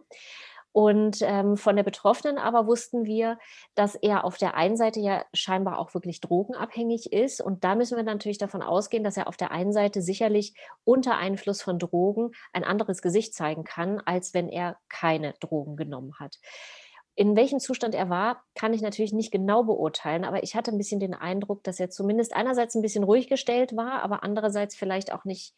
Und ähm, von der Betroffenen aber wussten wir, dass er auf der einen Seite ja scheinbar auch wirklich drogenabhängig ist. Und da müssen wir natürlich davon ausgehen, dass er auf der einen Seite sicherlich unter Einfluss von Drogen ein anderes Gesicht zeigen kann, als wenn er keine Drogen genommen hat. In welchem Zustand er war, kann ich natürlich nicht genau beurteilen, aber ich hatte ein bisschen den Eindruck, dass er zumindest einerseits ein bisschen ruhig gestellt war, aber andererseits vielleicht auch nicht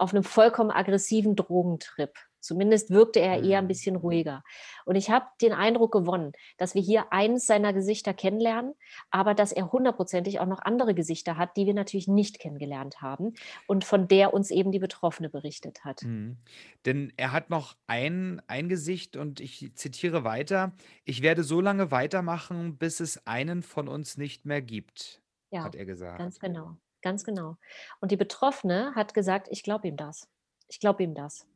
auf einem vollkommen aggressiven Drogentrip. Zumindest wirkte er eher ein mhm. bisschen ruhiger. Und ich habe den Eindruck gewonnen, dass wir hier eins seiner Gesichter kennenlernen, aber dass er hundertprozentig auch noch andere Gesichter hat, die wir natürlich nicht kennengelernt haben und von der uns eben die Betroffene berichtet hat. Mhm. Denn er hat noch ein, ein Gesicht und ich zitiere weiter, ich werde so lange weitermachen, bis es einen von uns nicht mehr gibt, ja, hat er gesagt. Ganz genau, ganz genau. Und die Betroffene hat gesagt, ich glaube ihm das. Ich glaube ihm das.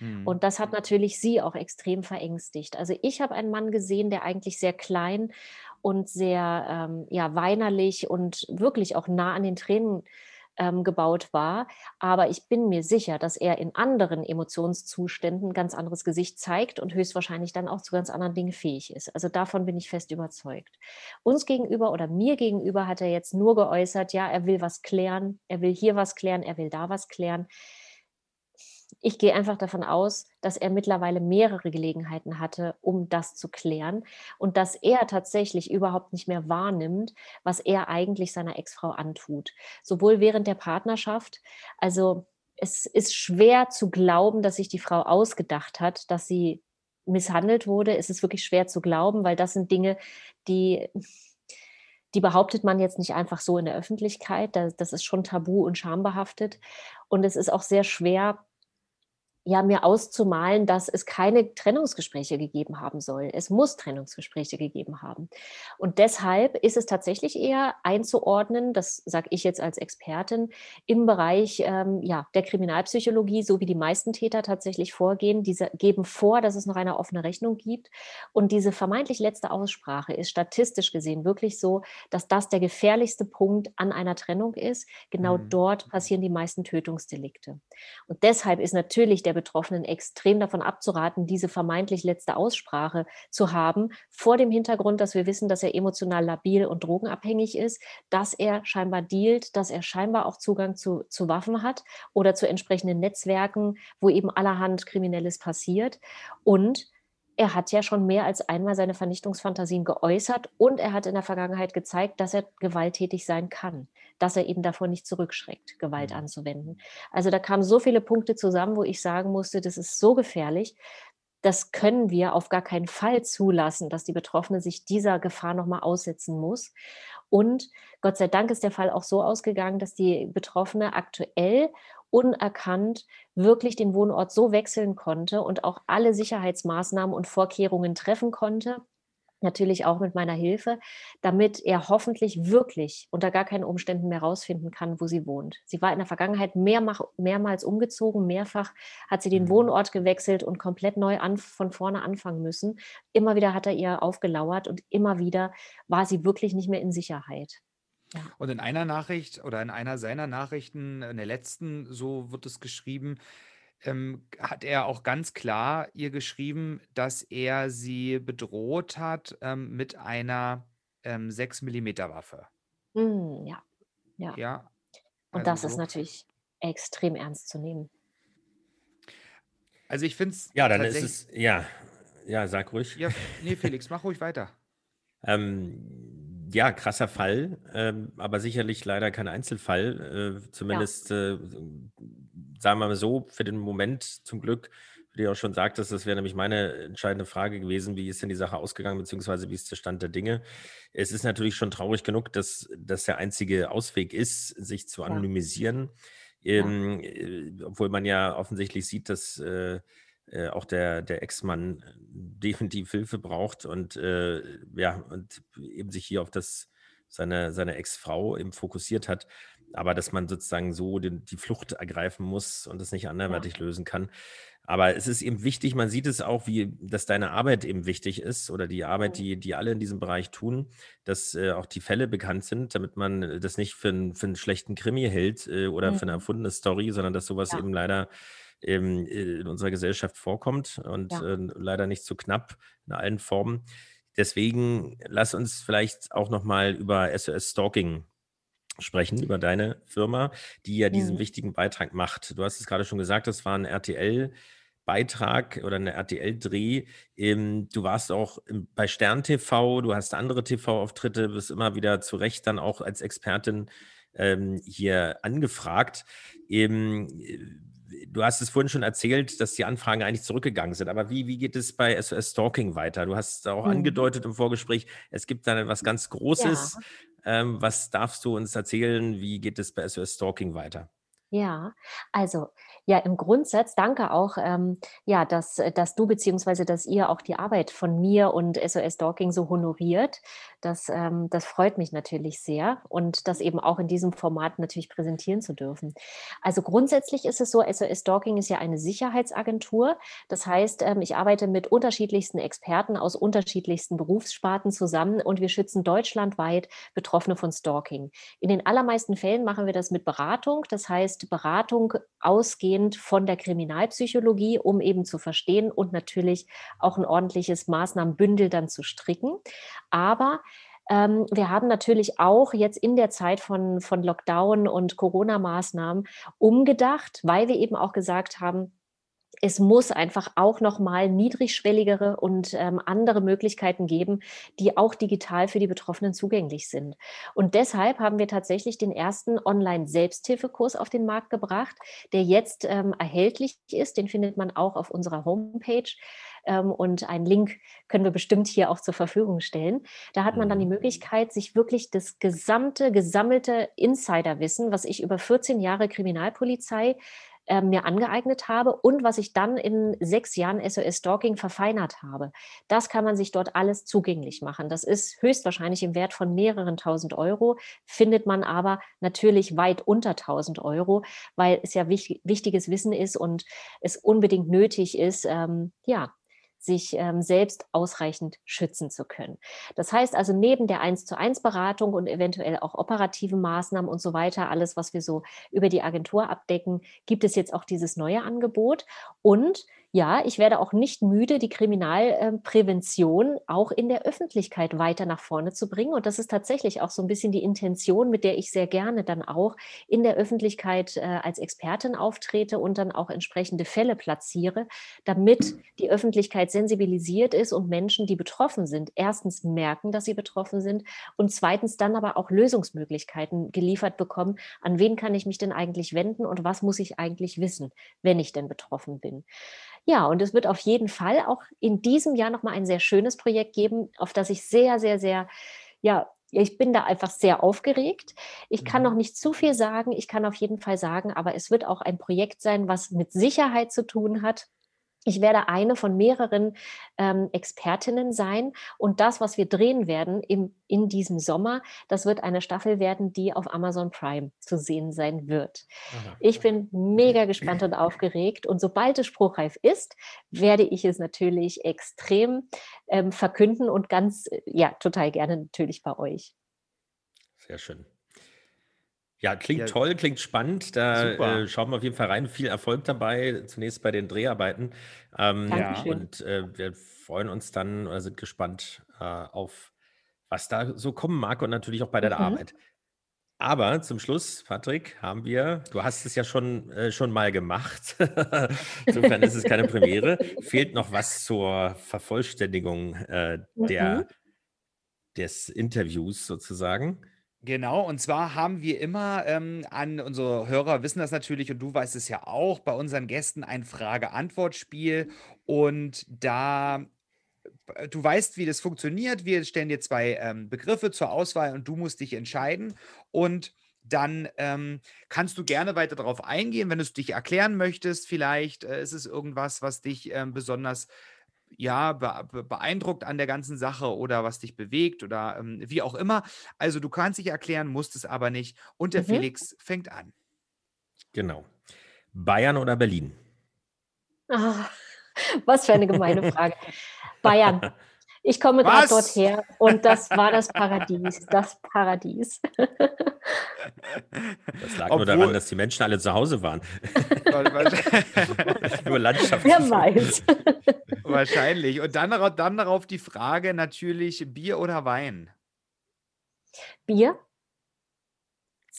Mhm. Und das hat natürlich sie auch extrem verängstigt. Also ich habe einen Mann gesehen, der eigentlich sehr klein und sehr ähm, ja, weinerlich und wirklich auch nah an den Tränen ähm, gebaut war. Aber ich bin mir sicher, dass er in anderen Emotionszuständen ein ganz anderes Gesicht zeigt und höchstwahrscheinlich dann auch zu ganz anderen Dingen fähig ist. Also davon bin ich fest überzeugt. Uns gegenüber oder mir gegenüber hat er jetzt nur geäußert, ja, er will was klären, er will hier was klären, er will da was klären ich gehe einfach davon aus, dass er mittlerweile mehrere Gelegenheiten hatte, um das zu klären und dass er tatsächlich überhaupt nicht mehr wahrnimmt, was er eigentlich seiner Ex-Frau antut. Sowohl während der Partnerschaft, also es ist schwer zu glauben, dass sich die Frau ausgedacht hat, dass sie misshandelt wurde. Es ist wirklich schwer zu glauben, weil das sind Dinge, die die behauptet man jetzt nicht einfach so in der Öffentlichkeit. Das, ist schon tabu und schambehaftet. Und es ist auch sehr schwer, ja, mir auszumalen, dass es keine Trennungsgespräche gegeben haben soll. Es muss Trennungsgespräche gegeben haben. Und deshalb ist es tatsächlich eher einzuordnen, das sage ich jetzt als Expertin, im Bereich ähm, ja, der Kriminalpsychologie, so wie die meisten Täter tatsächlich vorgehen. Diese geben vor, dass es noch eine offene Rechnung gibt. Und diese vermeintlich letzte Aussprache ist statistisch gesehen wirklich so, dass das der gefährlichste Punkt an einer Trennung ist. Genau mhm. dort passieren die meisten Tötungsdelikte. Und deshalb ist natürlich der der Betroffenen extrem davon abzuraten, diese vermeintlich letzte Aussprache zu haben, vor dem Hintergrund, dass wir wissen, dass er emotional labil und drogenabhängig ist, dass er scheinbar dealt, dass er scheinbar auch Zugang zu, zu Waffen hat oder zu entsprechenden Netzwerken, wo eben allerhand Kriminelles passiert. Und er hat ja schon mehr als einmal seine Vernichtungsfantasien geäußert und er hat in der Vergangenheit gezeigt, dass er gewalttätig sein kann, dass er eben davor nicht zurückschreckt, Gewalt mhm. anzuwenden. Also da kamen so viele Punkte zusammen, wo ich sagen musste, das ist so gefährlich, das können wir auf gar keinen Fall zulassen, dass die Betroffene sich dieser Gefahr nochmal aussetzen muss. Und Gott sei Dank ist der Fall auch so ausgegangen, dass die Betroffene aktuell unerkannt wirklich den Wohnort so wechseln konnte und auch alle Sicherheitsmaßnahmen und Vorkehrungen treffen konnte, natürlich auch mit meiner Hilfe, damit er hoffentlich wirklich unter gar keinen Umständen mehr rausfinden kann, wo sie wohnt. Sie war in der Vergangenheit mehrmach, mehrmals umgezogen, mehrfach hat sie den mhm. Wohnort gewechselt und komplett neu an, von vorne anfangen müssen. Immer wieder hat er ihr aufgelauert und immer wieder war sie wirklich nicht mehr in Sicherheit. Ja. Und in einer Nachricht oder in einer seiner Nachrichten, in der letzten, so wird es geschrieben, ähm, hat er auch ganz klar ihr geschrieben, dass er sie bedroht hat ähm, mit einer ähm, 6 mm Waffe. Mm, ja. ja. Ja. Und also das so. ist natürlich extrem ernst zu nehmen. Also ich finde es. Ja, dann ist es, ja, ja, sag ruhig. Ja, nee, Felix, mach ruhig weiter. ähm, ja, krasser Fall, ähm, aber sicherlich leider kein Einzelfall. Äh, zumindest, ja. äh, sagen wir mal so, für den Moment zum Glück, wie du auch schon sagtest, das wäre nämlich meine entscheidende Frage gewesen, wie ist denn die Sache ausgegangen, beziehungsweise wie ist der Stand der Dinge. Es ist natürlich schon traurig genug, dass das der einzige Ausweg ist, sich zu anonymisieren, ja. Ähm, ja. Äh, obwohl man ja offensichtlich sieht, dass äh, äh, auch der, der Ex-Mann definitiv Hilfe braucht und äh, ja, und eben sich hier auf das seine, seine Ex-Frau eben fokussiert hat, aber dass man sozusagen so den, die Flucht ergreifen muss und das nicht anderweitig ja. lösen kann. Aber es ist eben wichtig, man sieht es auch, wie, dass deine Arbeit eben wichtig ist oder die Arbeit, die, die alle in diesem Bereich tun, dass äh, auch die Fälle bekannt sind, damit man das nicht für, ein, für einen schlechten Krimi hält äh, oder mhm. für eine mhm. erfundene Story, sondern dass sowas ja. eben leider ähm, in unserer Gesellschaft vorkommt und ja. äh, leider nicht zu so knapp in allen Formen. Deswegen lass uns vielleicht auch nochmal über SOS Stalking sprechen, über deine Firma, die ja diesen mhm. wichtigen Beitrag macht. Du hast es gerade schon gesagt, das war ein RTL. Beitrag oder eine RTL-Dreh. Ähm, du warst auch bei Stern TV, du hast andere TV-Auftritte, bist immer wieder zu Recht dann auch als Expertin ähm, hier angefragt. Du hast es vorhin schon erzählt, dass die Anfragen eigentlich zurückgegangen sind. Aber wie, wie geht es bei SOS Stalking weiter? Du hast auch mhm. angedeutet im Vorgespräch, es gibt da etwas ganz Großes. Ja. Ähm, was darfst du uns erzählen? Wie geht es bei SOS Stalking weiter? Ja, also ja, im Grundsatz danke auch, ähm, ja, dass, dass du beziehungsweise dass ihr auch die Arbeit von mir und SOS Stalking so honoriert. Das, ähm, das freut mich natürlich sehr und das eben auch in diesem Format natürlich präsentieren zu dürfen. Also grundsätzlich ist es so, SOS Stalking ist ja eine Sicherheitsagentur. Das heißt, ähm, ich arbeite mit unterschiedlichsten Experten aus unterschiedlichsten Berufssparten zusammen und wir schützen deutschlandweit Betroffene von Stalking. In den allermeisten Fällen machen wir das mit Beratung, das heißt Beratung ausgehend von der Kriminalpsychologie, um eben zu verstehen und natürlich auch ein ordentliches Maßnahmenbündel dann zu stricken. Aber ähm, wir haben natürlich auch jetzt in der Zeit von, von Lockdown und Corona-Maßnahmen umgedacht, weil wir eben auch gesagt haben, es muss einfach auch nochmal niedrigschwelligere und ähm, andere Möglichkeiten geben, die auch digital für die Betroffenen zugänglich sind. Und deshalb haben wir tatsächlich den ersten Online-Selbsthilfekurs auf den Markt gebracht, der jetzt ähm, erhältlich ist. Den findet man auch auf unserer Homepage. Ähm, und einen Link können wir bestimmt hier auch zur Verfügung stellen. Da hat man dann die mhm. Möglichkeit, sich wirklich das gesamte, gesammelte Insiderwissen, was ich über 14 Jahre Kriminalpolizei äh, mir angeeignet habe und was ich dann in sechs Jahren SOS Stalking verfeinert habe. Das kann man sich dort alles zugänglich machen. Das ist höchstwahrscheinlich im Wert von mehreren tausend Euro, findet man aber natürlich weit unter 1000 Euro, weil es ja wich wichtiges Wissen ist und es unbedingt nötig ist, ähm, ja, sich ähm, selbst ausreichend schützen zu können. Das heißt also, neben der 1 zu 1 Beratung und eventuell auch operativen Maßnahmen und so weiter, alles, was wir so über die Agentur abdecken, gibt es jetzt auch dieses neue Angebot. Und ja, ich werde auch nicht müde, die Kriminalprävention auch in der Öffentlichkeit weiter nach vorne zu bringen. Und das ist tatsächlich auch so ein bisschen die Intention, mit der ich sehr gerne dann auch in der Öffentlichkeit äh, als Expertin auftrete und dann auch entsprechende Fälle platziere, damit die Öffentlichkeit sensibilisiert ist und Menschen, die betroffen sind, erstens merken, dass sie betroffen sind und zweitens dann aber auch Lösungsmöglichkeiten geliefert bekommen. An wen kann ich mich denn eigentlich wenden und was muss ich eigentlich wissen, wenn ich denn betroffen bin? Ja, und es wird auf jeden Fall auch in diesem Jahr nochmal ein sehr schönes Projekt geben, auf das ich sehr, sehr, sehr, ja, ich bin da einfach sehr aufgeregt. Ich kann noch mhm. nicht zu viel sagen. Ich kann auf jeden Fall sagen, aber es wird auch ein Projekt sein, was mit Sicherheit zu tun hat ich werde eine von mehreren ähm, Expertinnen sein und das, was wir drehen werden im, in diesem Sommer, das wird eine Staffel werden, die auf Amazon Prime zu sehen sein wird. Aha. Ich bin mega gespannt und aufgeregt und sobald es spruchreif ist, werde ich es natürlich extrem ähm, verkünden und ganz, ja, total gerne natürlich bei euch. Sehr schön. Ja, klingt ja. toll, klingt spannend. Da äh, schauen wir auf jeden Fall rein. Viel Erfolg dabei, zunächst bei den Dreharbeiten. Ähm, ja, und äh, wir freuen uns dann oder sind gespannt äh, auf, was da so kommen mag und natürlich auch bei der mhm. Arbeit. Aber zum Schluss, Patrick, haben wir, du hast es ja schon, äh, schon mal gemacht. Insofern ist es keine Premiere. Fehlt noch was zur Vervollständigung äh, der, mhm. des Interviews sozusagen. Genau, und zwar haben wir immer ähm, an unsere Hörer wissen das natürlich und du weißt es ja auch, bei unseren Gästen ein Frage-Antwort-Spiel und da äh, du weißt, wie das funktioniert. Wir stellen dir zwei ähm, Begriffe zur Auswahl und du musst dich entscheiden und dann ähm, kannst du gerne weiter darauf eingehen, wenn du es dich erklären möchtest. Vielleicht äh, ist es irgendwas, was dich ähm, besonders ja, be beeindruckt an der ganzen Sache oder was dich bewegt oder ähm, wie auch immer. Also du kannst dich erklären, musst es aber nicht. Und der mhm. Felix fängt an. Genau. Bayern oder Berlin? Ach, was für eine gemeine Frage. Bayern. Ich komme gerade dorthin und das war das Paradies, das Paradies. Das lag Obwohl, nur daran, dass die Menschen alle zu Hause waren. nur Landschaft. Wer weiß. Wahrscheinlich. Und dann, dann darauf die Frage natürlich Bier oder Wein? Bier.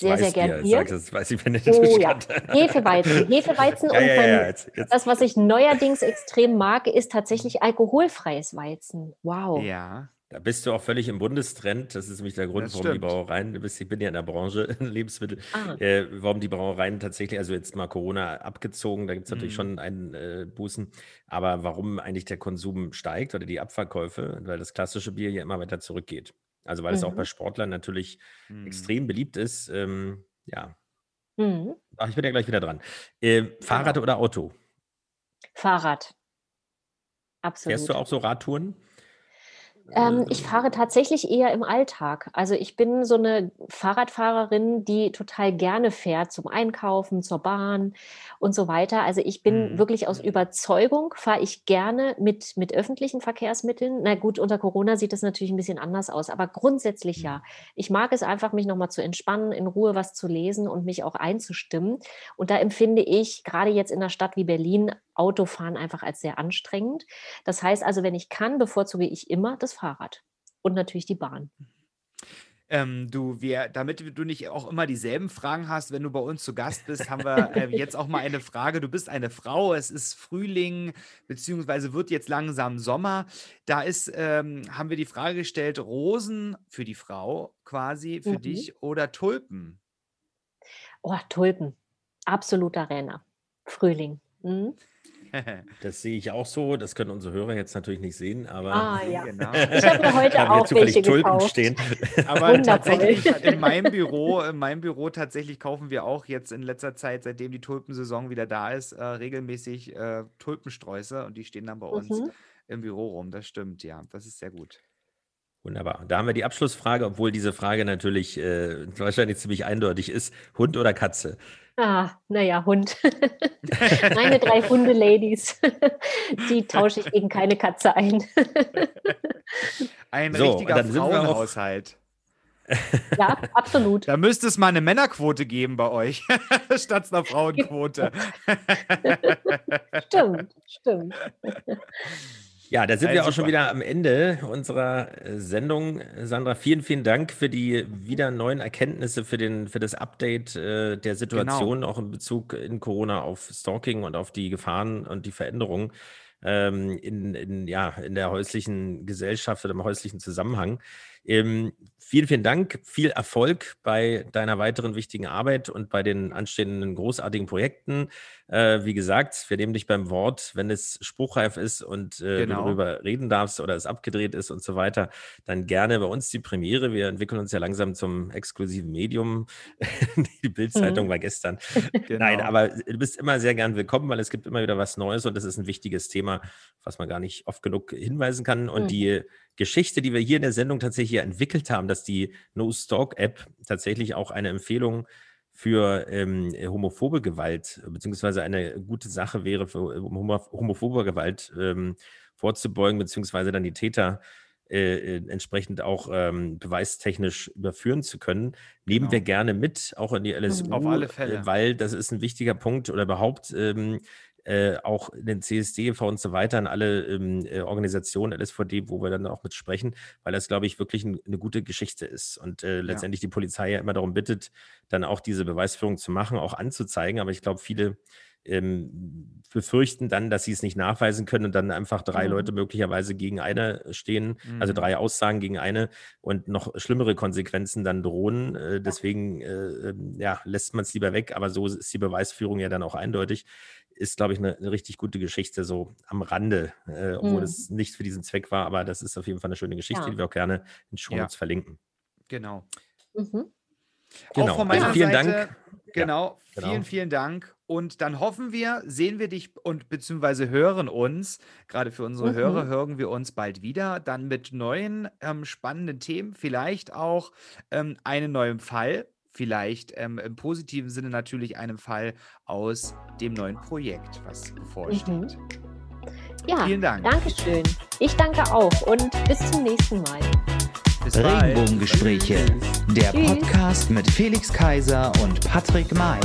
Sehr, sehr gerne Bier. Sag, das weiß ich, wenn ich oh ja, Hefeweizen. Hefeweizen ja, und ja, ja, jetzt, jetzt. das, was ich neuerdings extrem mag, ist tatsächlich alkoholfreies Weizen. Wow. Ja. Da bist du auch völlig im Bundestrend. Das ist nämlich der Grund, das warum stimmt. die Brauereien, du bist, ich bin ja in der Branche, Lebensmittel, ah. äh, warum die Brauereien tatsächlich, also jetzt mal Corona abgezogen, da gibt es natürlich mhm. schon einen äh, Bußen, aber warum eigentlich der Konsum steigt oder die Abverkäufe, weil das klassische Bier ja immer weiter zurückgeht. Also weil mhm. es auch bei mhm. Sportlern natürlich mhm. extrem beliebt ist. Ähm, ja. Mhm. Ach, ich bin ja gleich wieder dran. Äh, Fahrrad genau. oder Auto? Fahrrad. Absolut. Fährst du auch so Radtouren? Ähm, ich fahre tatsächlich eher im Alltag. Also ich bin so eine Fahrradfahrerin, die total gerne fährt zum Einkaufen, zur Bahn und so weiter. Also ich bin mhm. wirklich aus Überzeugung, fahre ich gerne mit, mit öffentlichen Verkehrsmitteln. Na gut, unter Corona sieht das natürlich ein bisschen anders aus, aber grundsätzlich ja. Mhm. Ich mag es einfach, mich nochmal zu entspannen, in Ruhe was zu lesen und mich auch einzustimmen. Und da empfinde ich gerade jetzt in einer Stadt wie Berlin Autofahren einfach als sehr anstrengend. Das heißt also, wenn ich kann, bevorzuge ich immer das Fahrrad und natürlich die Bahn. Ähm, du, wir, damit du nicht auch immer dieselben Fragen hast, wenn du bei uns zu Gast bist, haben wir äh, jetzt auch mal eine Frage. Du bist eine Frau, es ist Frühling, beziehungsweise wird jetzt langsam Sommer. Da ist, ähm, haben wir die Frage gestellt: Rosen für die Frau quasi, für mhm. dich oder Tulpen? Oh, Tulpen. Absoluter Renner. Frühling. Mhm. Das sehe ich auch so. Das können unsere Hörer jetzt natürlich nicht sehen, aber ah, ja. genau. ich habe mir heute auch welche Tulpen gekauft. stehen. Aber tatsächlich in meinem Büro, in meinem Büro tatsächlich kaufen wir auch jetzt in letzter Zeit, seitdem die Tulpensaison wieder da ist, äh, regelmäßig äh, Tulpensträuße und die stehen dann bei uns mhm. im Büro rum. Das stimmt, ja. Das ist sehr gut. Wunderbar. Da haben wir die Abschlussfrage, obwohl diese Frage natürlich äh, wahrscheinlich ziemlich eindeutig ist. Hund oder Katze? Ah, naja, Hund. Meine drei Hunde-Ladies, die tausche ich gegen keine Katze ein. Ein so, richtiger Frauenhaushalt. Ja, absolut. Da müsste es mal eine Männerquote geben bei euch, statt einer Frauenquote. stimmt, stimmt. Ja, da sind Nein, wir auch super. schon wieder am Ende unserer äh, Sendung. Sandra, vielen, vielen Dank für die wieder neuen Erkenntnisse, für, den, für das Update äh, der Situation, genau. auch in Bezug in Corona auf Stalking und auf die Gefahren und die Veränderungen ähm, in, in, ja, in der häuslichen Gesellschaft oder im häuslichen Zusammenhang. Ähm, vielen, vielen Dank, viel Erfolg bei deiner weiteren wichtigen Arbeit und bei den anstehenden großartigen Projekten. Äh, wie gesagt, wir nehmen dich beim Wort, wenn es spruchreif ist und äh, genau. du darüber reden darfst oder es abgedreht ist und so weiter, dann gerne bei uns die Premiere. Wir entwickeln uns ja langsam zum exklusiven Medium. die Bildzeitung mhm. war gestern. Genau. Nein, aber du bist immer sehr gern willkommen, weil es gibt immer wieder was Neues und das ist ein wichtiges Thema, was man gar nicht oft genug hinweisen kann. Und mhm. die Geschichte, die wir hier in der Sendung tatsächlich entwickelt haben, dass die No-Stalk-App tatsächlich auch eine Empfehlung für ähm, homophobe Gewalt, beziehungsweise eine gute Sache wäre, für homophobe Gewalt ähm, vorzubeugen, beziehungsweise dann die Täter äh, äh, entsprechend auch ähm, beweistechnisch überführen zu können. Nehmen genau. wir gerne mit, auch in die LSU, Auf alle Fälle. Äh, weil das ist ein wichtiger Punkt oder überhaupt ähm, äh, auch in den CSD und so weiter, in alle ähm, äh, Organisationen, LSVD, wo wir dann auch mit sprechen, weil das, glaube ich, wirklich ein, eine gute Geschichte ist. Und äh, letztendlich ja. die Polizei ja immer darum bittet, dann auch diese Beweisführung zu machen, auch anzuzeigen. Aber ich glaube, viele ähm, befürchten dann, dass sie es nicht nachweisen können und dann einfach drei mhm. Leute möglicherweise gegen eine stehen, also mhm. also drei Aussagen gegen eine und noch schlimmere Konsequenzen dann drohen. Äh, deswegen äh, ähm, ja, lässt man es lieber weg, aber so ist die Beweisführung ja dann auch eindeutig ist, glaube ich, eine, eine, richtig gute Geschichte, so am Rande, äh, obwohl mhm. es nicht für diesen Zweck war, aber das ist auf jeden Fall eine schöne Geschichte, ja. die wir auch gerne in Show ja. verlinken. Genau. Mhm. Genau. Auch von meiner vielen Seite, Dank. Genau, ja, genau, vielen, vielen Dank. Und dann hoffen wir, sehen wir dich und beziehungsweise hören uns, gerade für unsere mhm. Hörer, hören wir uns bald wieder, dann mit neuen ähm, spannenden Themen, vielleicht auch ähm, einem neuen Fall, vielleicht ähm, im positiven Sinne natürlich einem Fall aus dem neuen Projekt, was bevorsteht. Mhm. Ja, vielen Dank. Dankeschön. Ich danke auch und bis zum nächsten Mal. Regenbogengespräche, der Podcast mit Felix Kaiser und Patrick May.